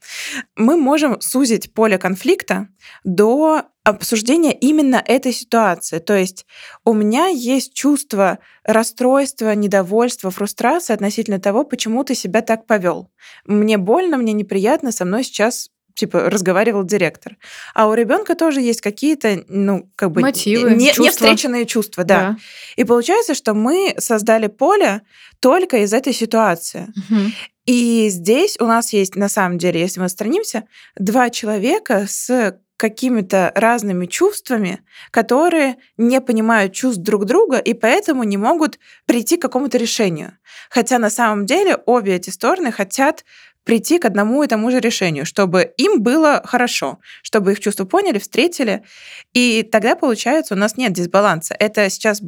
Мы можем сузить поле конфликта до обсуждения именно этой ситуации. То есть у меня есть чувство расстройства, недовольства, фрустрации относительно того, почему ты себя так повел. Мне больно, мне неприятно, со мной сейчас типа разговаривал директор. А у ребенка тоже есть какие-то, ну, как бы мотивы, не, чувства. не встреченные чувства, да. да. И получается, что мы создали поле только из этой ситуации. Угу. И здесь у нас есть, на самом деле, если мы отстранимся, два человека с какими-то разными чувствами, которые не понимают чувств друг друга и поэтому не могут прийти к какому-то решению. Хотя на самом деле обе эти стороны хотят прийти к одному и тому же решению, чтобы им было хорошо, чтобы их чувства поняли, встретили. И тогда, получается, у нас нет дисбаланса. Это сейчас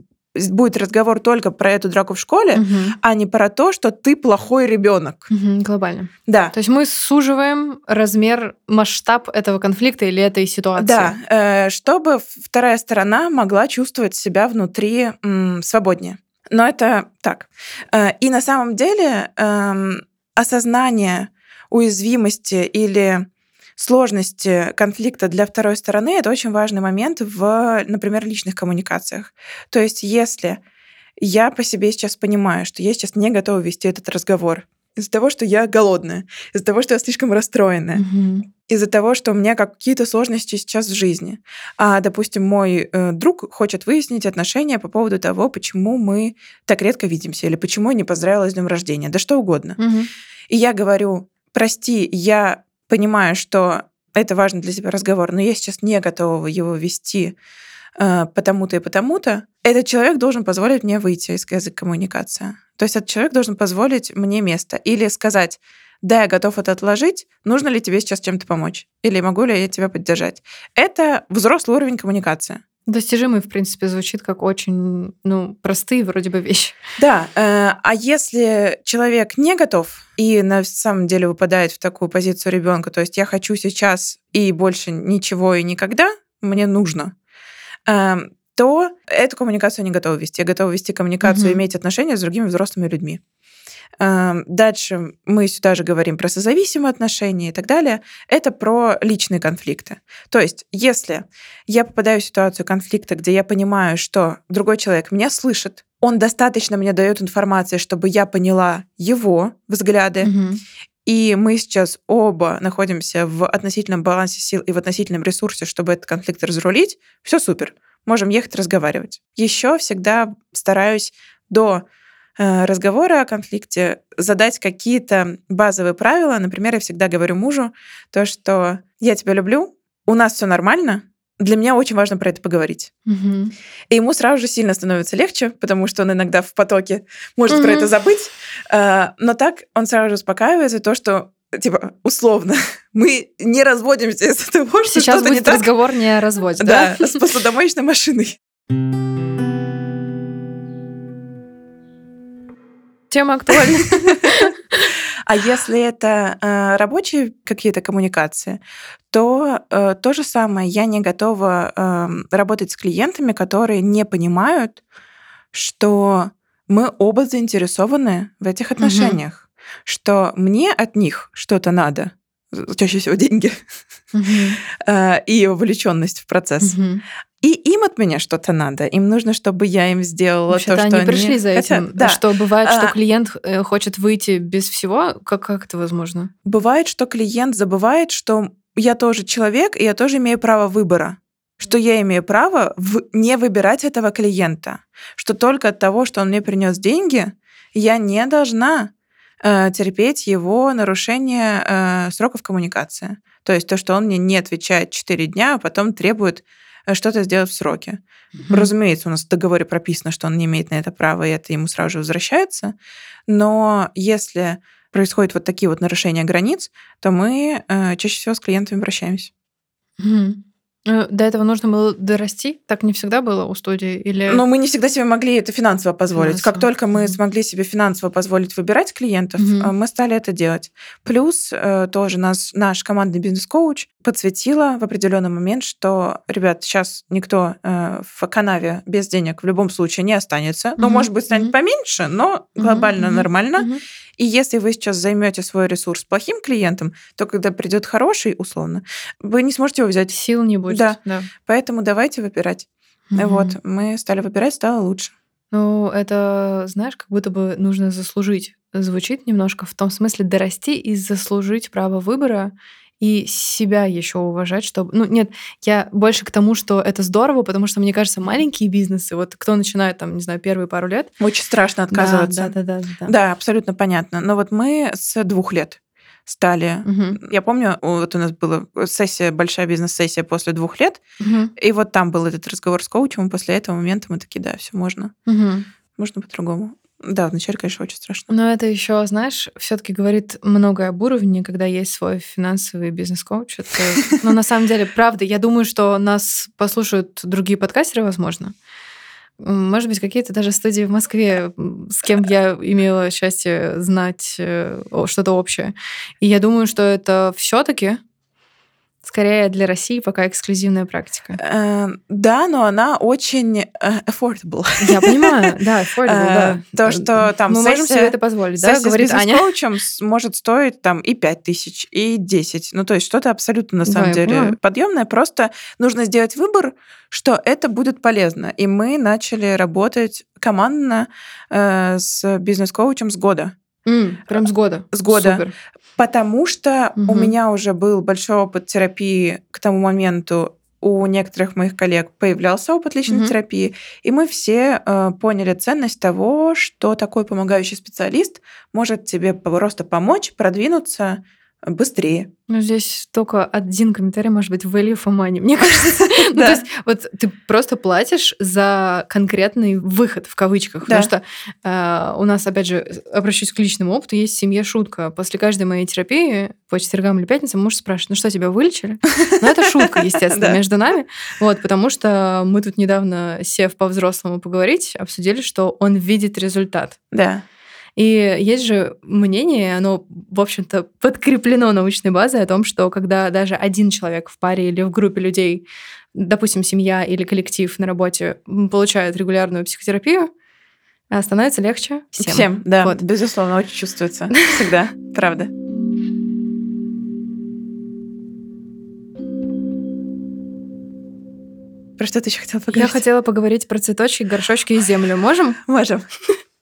будет разговор только про эту драку в школе, угу. а не про то, что ты плохой ребенок. Угу, глобально. Да. То есть мы суживаем размер, масштаб этого конфликта или этой ситуации. Да, э, чтобы вторая сторона могла чувствовать себя внутри свободнее. Но это так. Э, и на самом деле эм, осознание уязвимости или сложности конфликта для второй стороны это очень важный момент в, например, личных коммуникациях. То есть, если я по себе сейчас понимаю, что я сейчас не готова вести этот разговор из-за того, что я голодная, из-за того, что я слишком расстроенная, угу. из-за того, что у меня какие-то сложности сейчас в жизни. А, допустим, мой э, друг хочет выяснить отношения по поводу того, почему мы так редко видимся, или почему я не поздравила с днем рождения, да что угодно. Угу. И я говорю, прости, я понимаю, что это важно для тебя разговор, но я сейчас не готова его вести э, потому-то и потому-то, этот человек должен позволить мне выйти из языка коммуникации. То есть этот человек должен позволить мне место. Или сказать, да, я готов это отложить, нужно ли тебе сейчас чем-то помочь? Или могу ли я тебя поддержать? Это взрослый уровень коммуникации. Достижимый, в принципе, звучит как очень ну, простые вроде бы вещи. Да, э, а если человек не готов и на самом деле выпадает в такую позицию ребенка, то есть я хочу сейчас и больше ничего и никогда, мне нужно, э, то эту коммуникацию не готова вести. Я готова вести коммуникацию, угу. иметь отношения с другими взрослыми людьми. Эм, дальше мы сюда же говорим про созависимые отношения и так далее. Это про личные конфликты. То есть, если я попадаю в ситуацию конфликта, где я понимаю, что другой человек меня слышит, он достаточно мне дает информации, чтобы я поняла его взгляды, угу. и мы сейчас оба находимся в относительном балансе сил и в относительном ресурсе, чтобы этот конфликт разрулить, все супер можем ехать разговаривать. Еще всегда стараюсь до э, разговора о конфликте задать какие-то базовые правила. Например, я всегда говорю мужу то, что я тебя люблю, у нас все нормально, для меня очень важно про это поговорить. Мгм. И ему сразу же сильно становится легче, потому что он иногда в потоке может про Мгм. это забыть. А, Но так он сразу же успокаивается, то, что типа условно мы не разводимся из-за того, что Сейчас что-то не будет так. разговор не о разводе, да? Да, с посудомоечной машиной. Тема актуальна. А если это э, рабочие какие-то коммуникации, то э, то же самое. Я не готова эм, работать с клиентами, которые не понимают, что мы оба заинтересованы в этих отношениях, что мне от них что-то надо, чаще всего деньги э, и вовлеченность в процесс. И им от меня что-то надо. Им нужно, чтобы я им сделала Вообще-то то, что они пришли за хотят. этим. Да. Что бывает, что А. клиент э, хочет выйти без всего? Как, как это возможно? Бывает, что клиент забывает, что я тоже человек, и я тоже имею право выбора. Что я имею право в- не выбирать этого клиента. Что только от того, что он мне принес деньги, я не должна терпеть его нарушение э, сроков коммуникации. То есть то, что он мне не отвечает 4 дня, а потом требует э, что-то сделать в сроке. Разумеется, у нас в договоре прописано, что он не имеет на это права, и это ему сразу же возвращается. Но если происходят вот такие вот нарушения границ, то мы э, чаще всего с клиентами обращаемся. Мгм. Э, До этого нужно было дорасти? Так не всегда было у студии? Или... Но мы не всегда себе могли это финансово позволить. Как Финансово. только мы смогли себе финансово позволить выбирать клиентов, э, мы стали это делать. Плюс э, тоже нас, наш командный бизнес-коуч подсветила в определенный момент, что, ребят, сейчас никто в канаве без денег в любом случае не останется. Ну, Мгм. может быть, станет поменьше, но глобально мгм, нормально. мгм. И если вы сейчас займете свой ресурс плохим клиентом, то когда придет хороший, условно, вы не сможете его взять. Сил не будет. Да. да. Поэтому давайте выбирать. Мгм. Вот, мы стали выбирать, стало лучше. Ну, это, знаешь, как будто бы нужно заслужить. Звучит немножко в том смысле дорасти и заслужить право выбора и себя еще уважать, чтобы... Ну, нет, я больше к тому, что это здорово, потому что, мне кажется, маленькие бизнесы, вот кто начинает там, не знаю, первые пару лет... Очень страшно отказываться. Да, да, да, да. Да, абсолютно понятно. Но вот мы с двух лет стали. Мгм. Я помню, вот у нас была сессия, большая бизнес-сессия после двух лет, Мгм. и вот там был этот разговор с коучем, и после этого момента мы такие, да, все можно, Мгм. можно по-другому. Да, вначале, конечно, очень страшно. Но это еще, знаешь, все-таки говорит многое об уровне, когда есть свой финансовый бизнес-коуч. Это, ну, на самом деле, правда, я думаю, что нас послушают другие подкастеры, возможно. Может быть, какие-то даже студии в Москве, с кем я имела счастье знать э, что-то общее. И я думаю, что это все-таки скорее для России пока эксклюзивная практика. Э, Да, но она очень э, affordable. Я понимаю, да, affordable, да. Э, То, что там Мы можем сессия- себе это позволить, да, говорит Аня. бизнес-коучем с- может стоить там и 5 тысяч, и 10. Ну, то есть что-то абсолютно, на Да, самом я деле, подъемное. Просто нужно сделать выбор, что это будет полезно. И мы начали работать командно э, с бизнес-коучем с года. М, Прям с года. С года. Супер. Потому что у Мгм. меня уже был большой опыт терапии к тому моменту. У некоторых моих коллег появлялся опыт личной Мгм. терапии, и мы все э, поняли ценность того, что такой помогающий специалист может тебе просто помочь продвинуться быстрее. Ну, здесь только один комментарий может быть value for money, мне кажется. Ну, то есть вот ты просто платишь за конкретный выход, в кавычках. Потому что э, у нас, опять же, обращусь к личному опыту, есть в семье шутка. После каждой моей терапии по четвергам или пятницам муж спрашивает, ну что, тебя вылечили? Ну, это шутка, естественно, между нами. Вот, потому что мы тут недавно, сев по-взрослому поговорить, обсудили, что он видит результат. Да. И есть же мнение, оно, в общем-то, подкреплено научной базой о том, что когда даже один человек в паре или в группе людей, допустим, семья или коллектив на работе получают регулярную психотерапию, а становится легче всем. Всем, да, Вот. безусловно, очень чувствуется. Всегда, правда. Про что ты еще хотела Я поговорить? хотела поговорить про цветочки, горшочки и землю. Можем? Можем.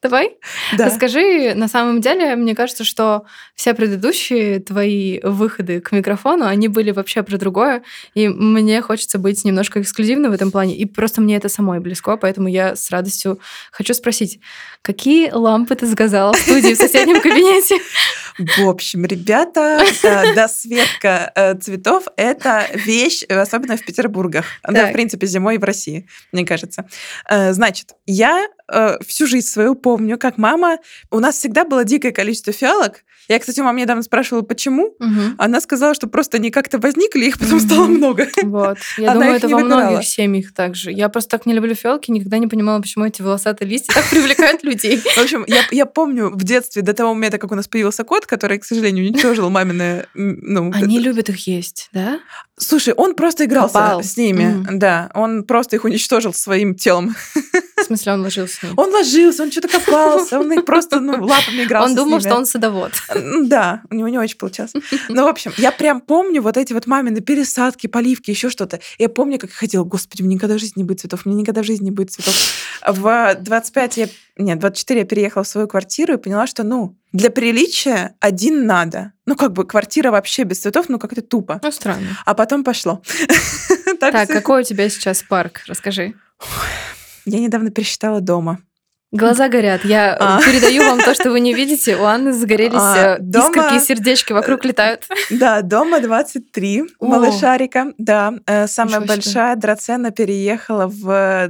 Давай. Да. Расскажи, на самом деле, мне кажется, что все предыдущие твои выходы к микрофону, они были вообще про другое, и мне хочется быть немножко эксклюзивной в этом плане, и просто мне это самой близко, поэтому я с радостью хочу спросить, какие лампы ты заказала в студии в соседнем кабинете? В общем, ребята, э, досветка э, цветов — это вещь, особенно в Петербургах. Да, в принципе, зимой и в России, мне кажется. Э, Значит, я всю жизнь свою помню, как мама... У нас всегда было дикое количество фиалок. Я, кстати, у мамы недавно спрашивала, почему. Мгм. Она сказала, что просто они как-то возникли, их потом стало Мгм. много. Вот. Я Она думаю, это во выбирала. многих семьях также. Я просто так не люблю фиалки, никогда не понимала, почему эти волосатые листья так привлекают людей. В общем, я, я помню в детстве, до того момента, как у нас появился кот, который, к сожалению, уничтожил мамины... Ну, Они любят их есть, да? Слушай, он просто игрался Копал. с ними, Мгм. да. Он просто их уничтожил своим телом. В смысле, он ложился с. Он ложился, он что-то копался, он их просто ну, лапами игрался. Он думал, что он садовод. Да, у него не очень получалось. Ну, в общем, я прям помню вот эти вот мамины пересадки, поливки, еще что-то. Я помню, как я ходила, господи, мне никогда в жизни не будет цветов, мне никогда в жизни не будет цветов. В 25 я, нет, 24 я переехала в свою квартиру и поняла, что, ну, для приличия один надо. Ну, как бы квартира вообще без цветов, ну, как-то тупо. Ну, странно. А потом пошло. Так какой у тебя сейчас парк? Расскажи. Я недавно пересчитала дома. Глаза горят. Я э, А. передаю вам то, что вы не видите. У Анны загорелись А, э, дома- искорки и сердечки вокруг летают. Да, дома 23 О. малышарика. Да, э, самая себе. большая драцена переехала в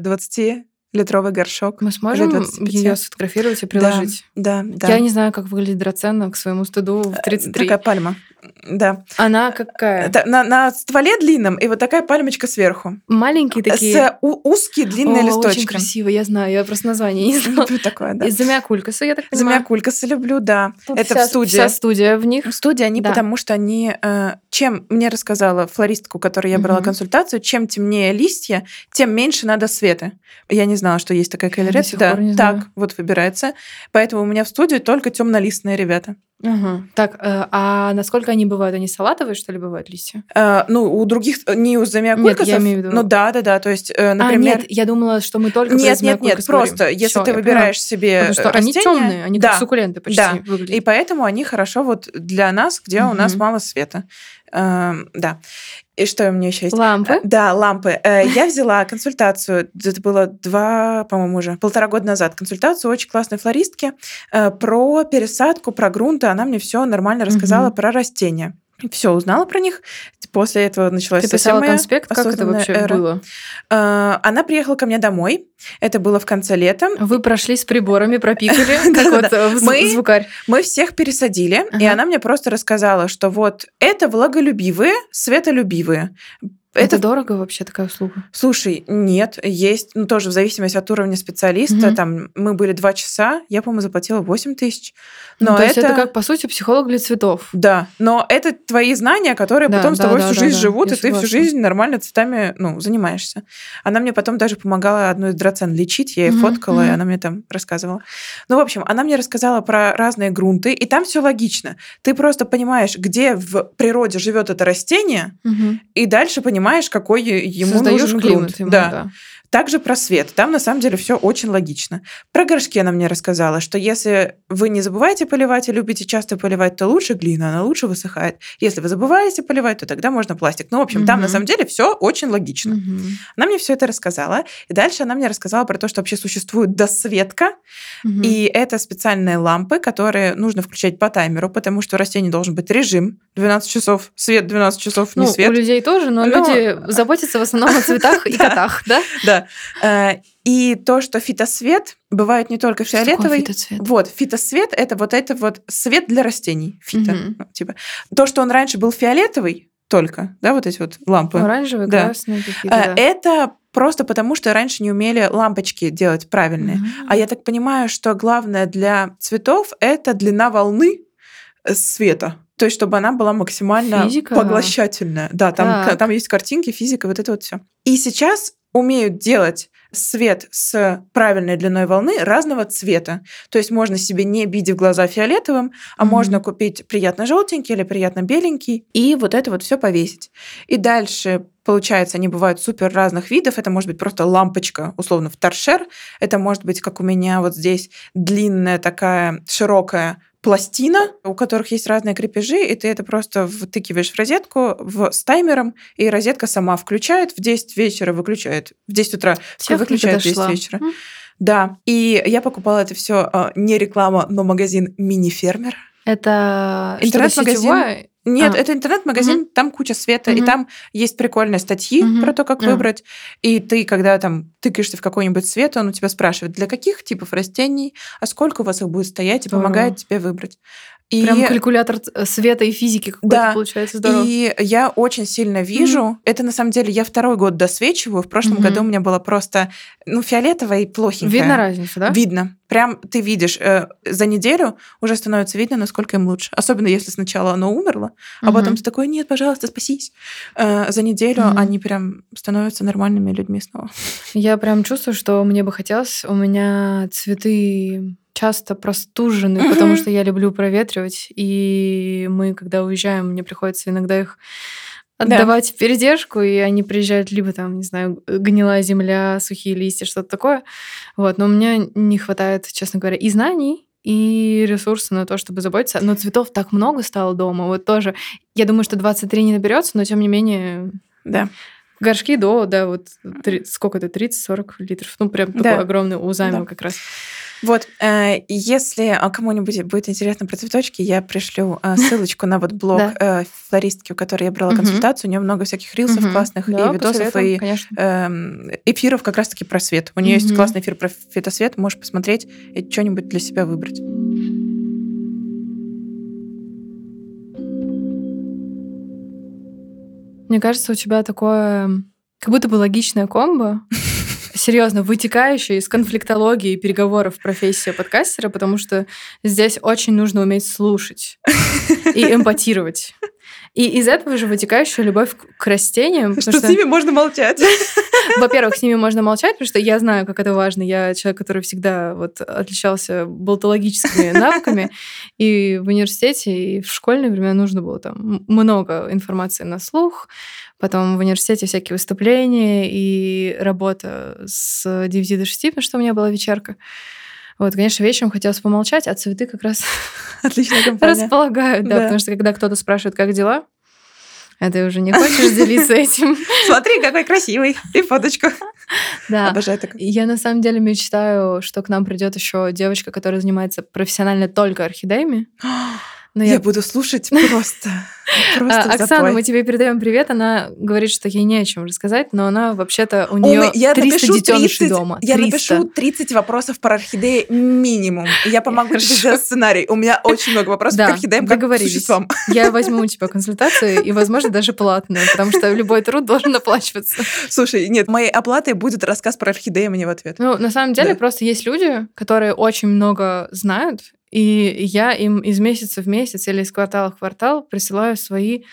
20-литровый горшок. Мы сможем 25. ее сфотографировать и приложить? Да, да. Я не знаю, как выглядит драцена к своему стыду в Э, 33. Такая пальма. Да. Она какая? Это на, на стволе длинном и вот такая пальмочка сверху. Маленькие такие. С у- узкие длинные О, листочки. Очень красиво, я знаю. Я просто название не знала. Люблю такое, да. Из замякулькаса, я так понимаю. Замякулькасы люблю, да. Тут Это вся- в студии. Вся студия в них. В студии они, Да. потому что они, э, чем мне рассказала флористка, у которой я брала Мгм. консультацию, чем темнее листья, тем меньше надо света. Я не знала, что есть такая сих Да, так знаю. вот выбирается. Поэтому у меня в студии только темнолистные ребята. Ага. Так, э, а насколько они бывают? Они салатовые, что ли, бывают листья? Э, ну, у других э, не у замиокулькасов. я имею в виду- Ну да, да, да. То есть, А, например. нет, я думала, что мы только нет, нет, нет, замякулькас говорим. просто если Всё, ты выбираешь себе поняла. Потому что они растения, темные, они да, как суккуленты почти да. выглядят. И поэтому они хорошо вот для нас, где у нас мало света. Эм, да. И что у меня еще есть? Лампы. Э, Да, лампы. Э, Я взяла консультацию, это было два, по-моему, уже, полтора года назад, консультацию очень классной флористки э, про пересадку, про грунты. Она мне все нормально рассказала Мгм. про растения. Все узнала про них. После этого началась Ты писала моя конспект, как это вообще эра. было? Э, Она приехала ко мне домой. Это было в конце лета. Вы прошли с приборами, пропикали, как вот э, звукарь. Мы всех пересадили, и она мне просто рассказала, что вот это влаголюбивые, светолюбивые. Это дорого вообще такая услуга? Слушай, нет, есть, ну тоже в зависимости от уровня специалиста. Мгм. Там мы были два часа, я, по-моему, заплатила 8 тысяч. Ну, Но то есть это как, по сути, психолог для цветов. Да, но это твои знания, которые Да, потом с да, тобой да, всю да, жизнь да, живут, и ты всю жизнь нормально цветами ну, занимаешься. Она мне потом даже помогала одну из драцен лечить, я ей Мгм, фоткала, и мгм. она мне там рассказывала. Ну, в общем, она мне рассказала про разные грунты, и там все логично. Ты просто понимаешь, где в природе живет это растение, Мгм. и дальше понимаешь, какой е- ему Создаёшь нужен климат ему, да. да. Также про свет. Там на самом деле все очень логично. Про горшки она мне рассказала, что если вы не забываете поливать и любите часто поливать, то лучше глина, она лучше высыхает. Если вы забываете поливать, то тогда можно пластик. Ну, в общем, там на самом деле все очень логично. Мгм. Она мне все это рассказала. И дальше она мне рассказала про то, что вообще существует досветка. Мгм. И это специальные лампы, которые нужно включать по таймеру, потому что у растений должен быть режим. 12 часов свет, 12 часов не Ну, свет. у людей тоже, но Ну, люди заботятся в основном о цветах и котах, да? Да. Э, И то, что фитосвет бывает не только Что фиолетовый. фитоцвет? Вот, фитосвет это вот это вот свет для растений. Фито. Мгм. ну, типа. То, что он раньше был фиолетовый только, да, вот эти вот лампы. Оранжевые, Да. красные какие-то, э, да. Это просто потому, что раньше не умели лампочки делать правильные. Мгм. А я так понимаю, что главное для цветов это длина волны света. То есть, чтобы она была максимально Физика. поглощательная. Да, там, Так. там есть картинки, физика, вот это вот все. И сейчас умеют делать свет с правильной длиной волны разного цвета. То есть можно себе не бить в глаза фиолетовым, а Мгм. можно купить приятно желтенький или приятно беленький и вот это вот все повесить. И дальше получается, они бывают супер разных видов. Это может быть просто лампочка, условно, в торшер. Это может быть, как у меня вот здесь, длинная такая широкая пластина, у которых есть разные крепежи, и ты это просто втыкиваешь в розетку в, с таймером, и розетка сама включает в 10 вечера, выключает в 10 утра, Техника выключает в 10 дошла. вечера. Да, и я покупала это все не реклама, но магазин мини-фермер. Это Интернет-магазин. Нет, А. это интернет-магазин, там куча света, и Мгм. там есть прикольные статьи Мгм. про то, как А. выбрать. И ты, когда там тыкаешься в какой-нибудь свет, он у тебя спрашивает, для каких типов растений, а сколько у вас их будет стоять, и помогает тебе выбрать. И, Прям калькулятор ц- света и физики какой-то Да. получается здорово. и я очень сильно вижу, это на самом деле я второй год досвечиваю, в прошлом Мгм. году у меня было просто, ну, фиолетовое и плохенькое. Видно разницу, да? Видно. Прям ты видишь, э, за неделю уже становится видно, насколько им лучше. Особенно если сначала оно умерло, а Мгм. потом ты такой, нет, пожалуйста, спасись. Э, за неделю Мгм. они прям становятся нормальными людьми снова. Я прям чувствую, что мне бы хотелось. У меня цветы часто простужены, Мгм. потому что я люблю проветривать. И мы, когда уезжаем, мне приходится иногда их Да. отдавать в передержку, и они приезжают либо там, не знаю, гнилая земля, сухие листья, что-то такое. Вот. Но у меня не хватает, честно говоря, и знаний, и ресурса на то, чтобы заботиться. Но цветов так много стало дома. Вот тоже. Я думаю, что 23 не наберется, но тем не менее Да. Горшки до, да, вот три- сколько это, 30-40 литров. Ну, прям Да. такой огромный у займа Да. как раз. Вот, э, если а, кому-нибудь будет интересно про цветочки, я пришлю э, ссылочку на вот блог Да. э, флористки, у которой я брала консультацию. У нее много всяких рилсов классных Да, и видосов, и эм, эфиров как раз-таки про свет. У нее есть классный эфир про фитосвет, можешь посмотреть и что-нибудь для себя выбрать. Мне кажется, у тебя такое как будто бы логичная комбо, серьезно, вытекающая из конфликтологии и переговоров профессия подкастера, потому что здесь очень нужно уметь слушать и эмпатировать. И из этого же вытекающая любовь к- растениям. потому что- можно молчать. Во-первых, с ними можно молчать, потому что я знаю, как это важно. Я человек, который всегда вот отличался болтологическими навыками. И в университете, и в школьные времена нужно было там много информации на слух. Потом в университете всякие выступления и работа с 9 до 6, потому что у меня была вечерка. Вот, конечно, вечером хотелось помолчать, а цветы как раз компания. располагают, да, Да. потому что когда кто-то спрашивает, как дела, а ты уже не хочешь делиться этим. Смотри, какой красивый. И фоточку. Да. Обожаю такое. Я на самом деле мечтаю, что к нам придет еще девочка, которая занимается профессионально только орхидеями. Но Я я... буду слушать просто. Просто А, Оксана, мы тебе передаем привет. Она говорит, что ей не о чем рассказать, но она вообще-то у нее меня- я 300 напишу детенышей 30 дома. Я 300. напишу 30 вопросов про орхидеи минимум. Я помогу тебе сделать сценарий. У меня очень много вопросов к орхидеям, как существам. Я возьму у тебя консультацию и, возможно, даже платную, потому что любой труд должен оплачиваться. Слушай, нет, моей оплатой будет рассказ про орхидеи мне в ответ. Ну, на самом деле, просто есть люди, которые очень много знают, и я им из месяца в месяц или из квартала в квартал присылаю свои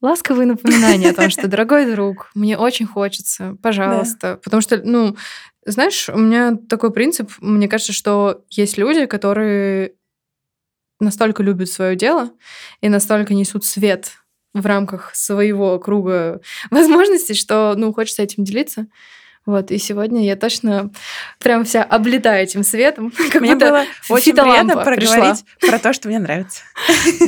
ласковые напоминания о том, что, дорогой друг, мне очень хочется, пожалуйста. Потому что, ну, знаешь, у меня такой принцип, мне кажется, что есть люди, которые настолько любят свое дело и настолько несут свет в рамках своего круга возможностей, что, ну, хочется этим делиться. Вот, и сегодня я точно прям вся облетаю этим светом, как Мне будто было очень приятно пришла. проговорить про то, что мне нравится.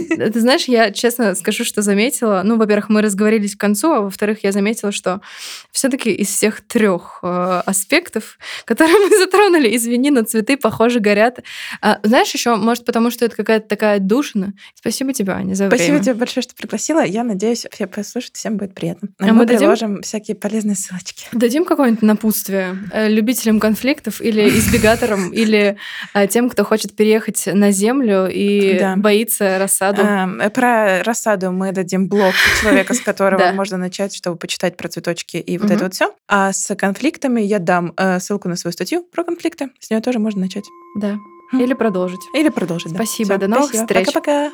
Ты знаешь, я честно скажу, что заметила. Ну, во-первых, мы разговорились к концу, а во-вторых, я заметила, что все-таки из всех трех э, аспектов, которые мы затронули, извини, но цветы, похоже, горят. А, знаешь, еще, может, потому что это какая-то такая душина. Спасибо тебе, Аня, за Спасибо время. тебе большое, что пригласила. Я надеюсь, все послушают, всем будет приятно. А мы мы дадим? приложим всякие полезные ссылочки. Дадим какое-нибудь напутствие э, любителям конфликтов или избегаторам, или э, тем, кто хочет переехать на землю и Да. боится рассаду. Эм, э, Про рассаду мы дадим блог человека, с которого можно начать, чтобы почитать про цветочки и вот это вот все. А с конфликтами я дам ссылку на свою статью про конфликты. С нее тоже можно начать. Да. Хм. Или продолжить. Или продолжить. Спасибо, до новых спасибо. встреч. Пока-пока.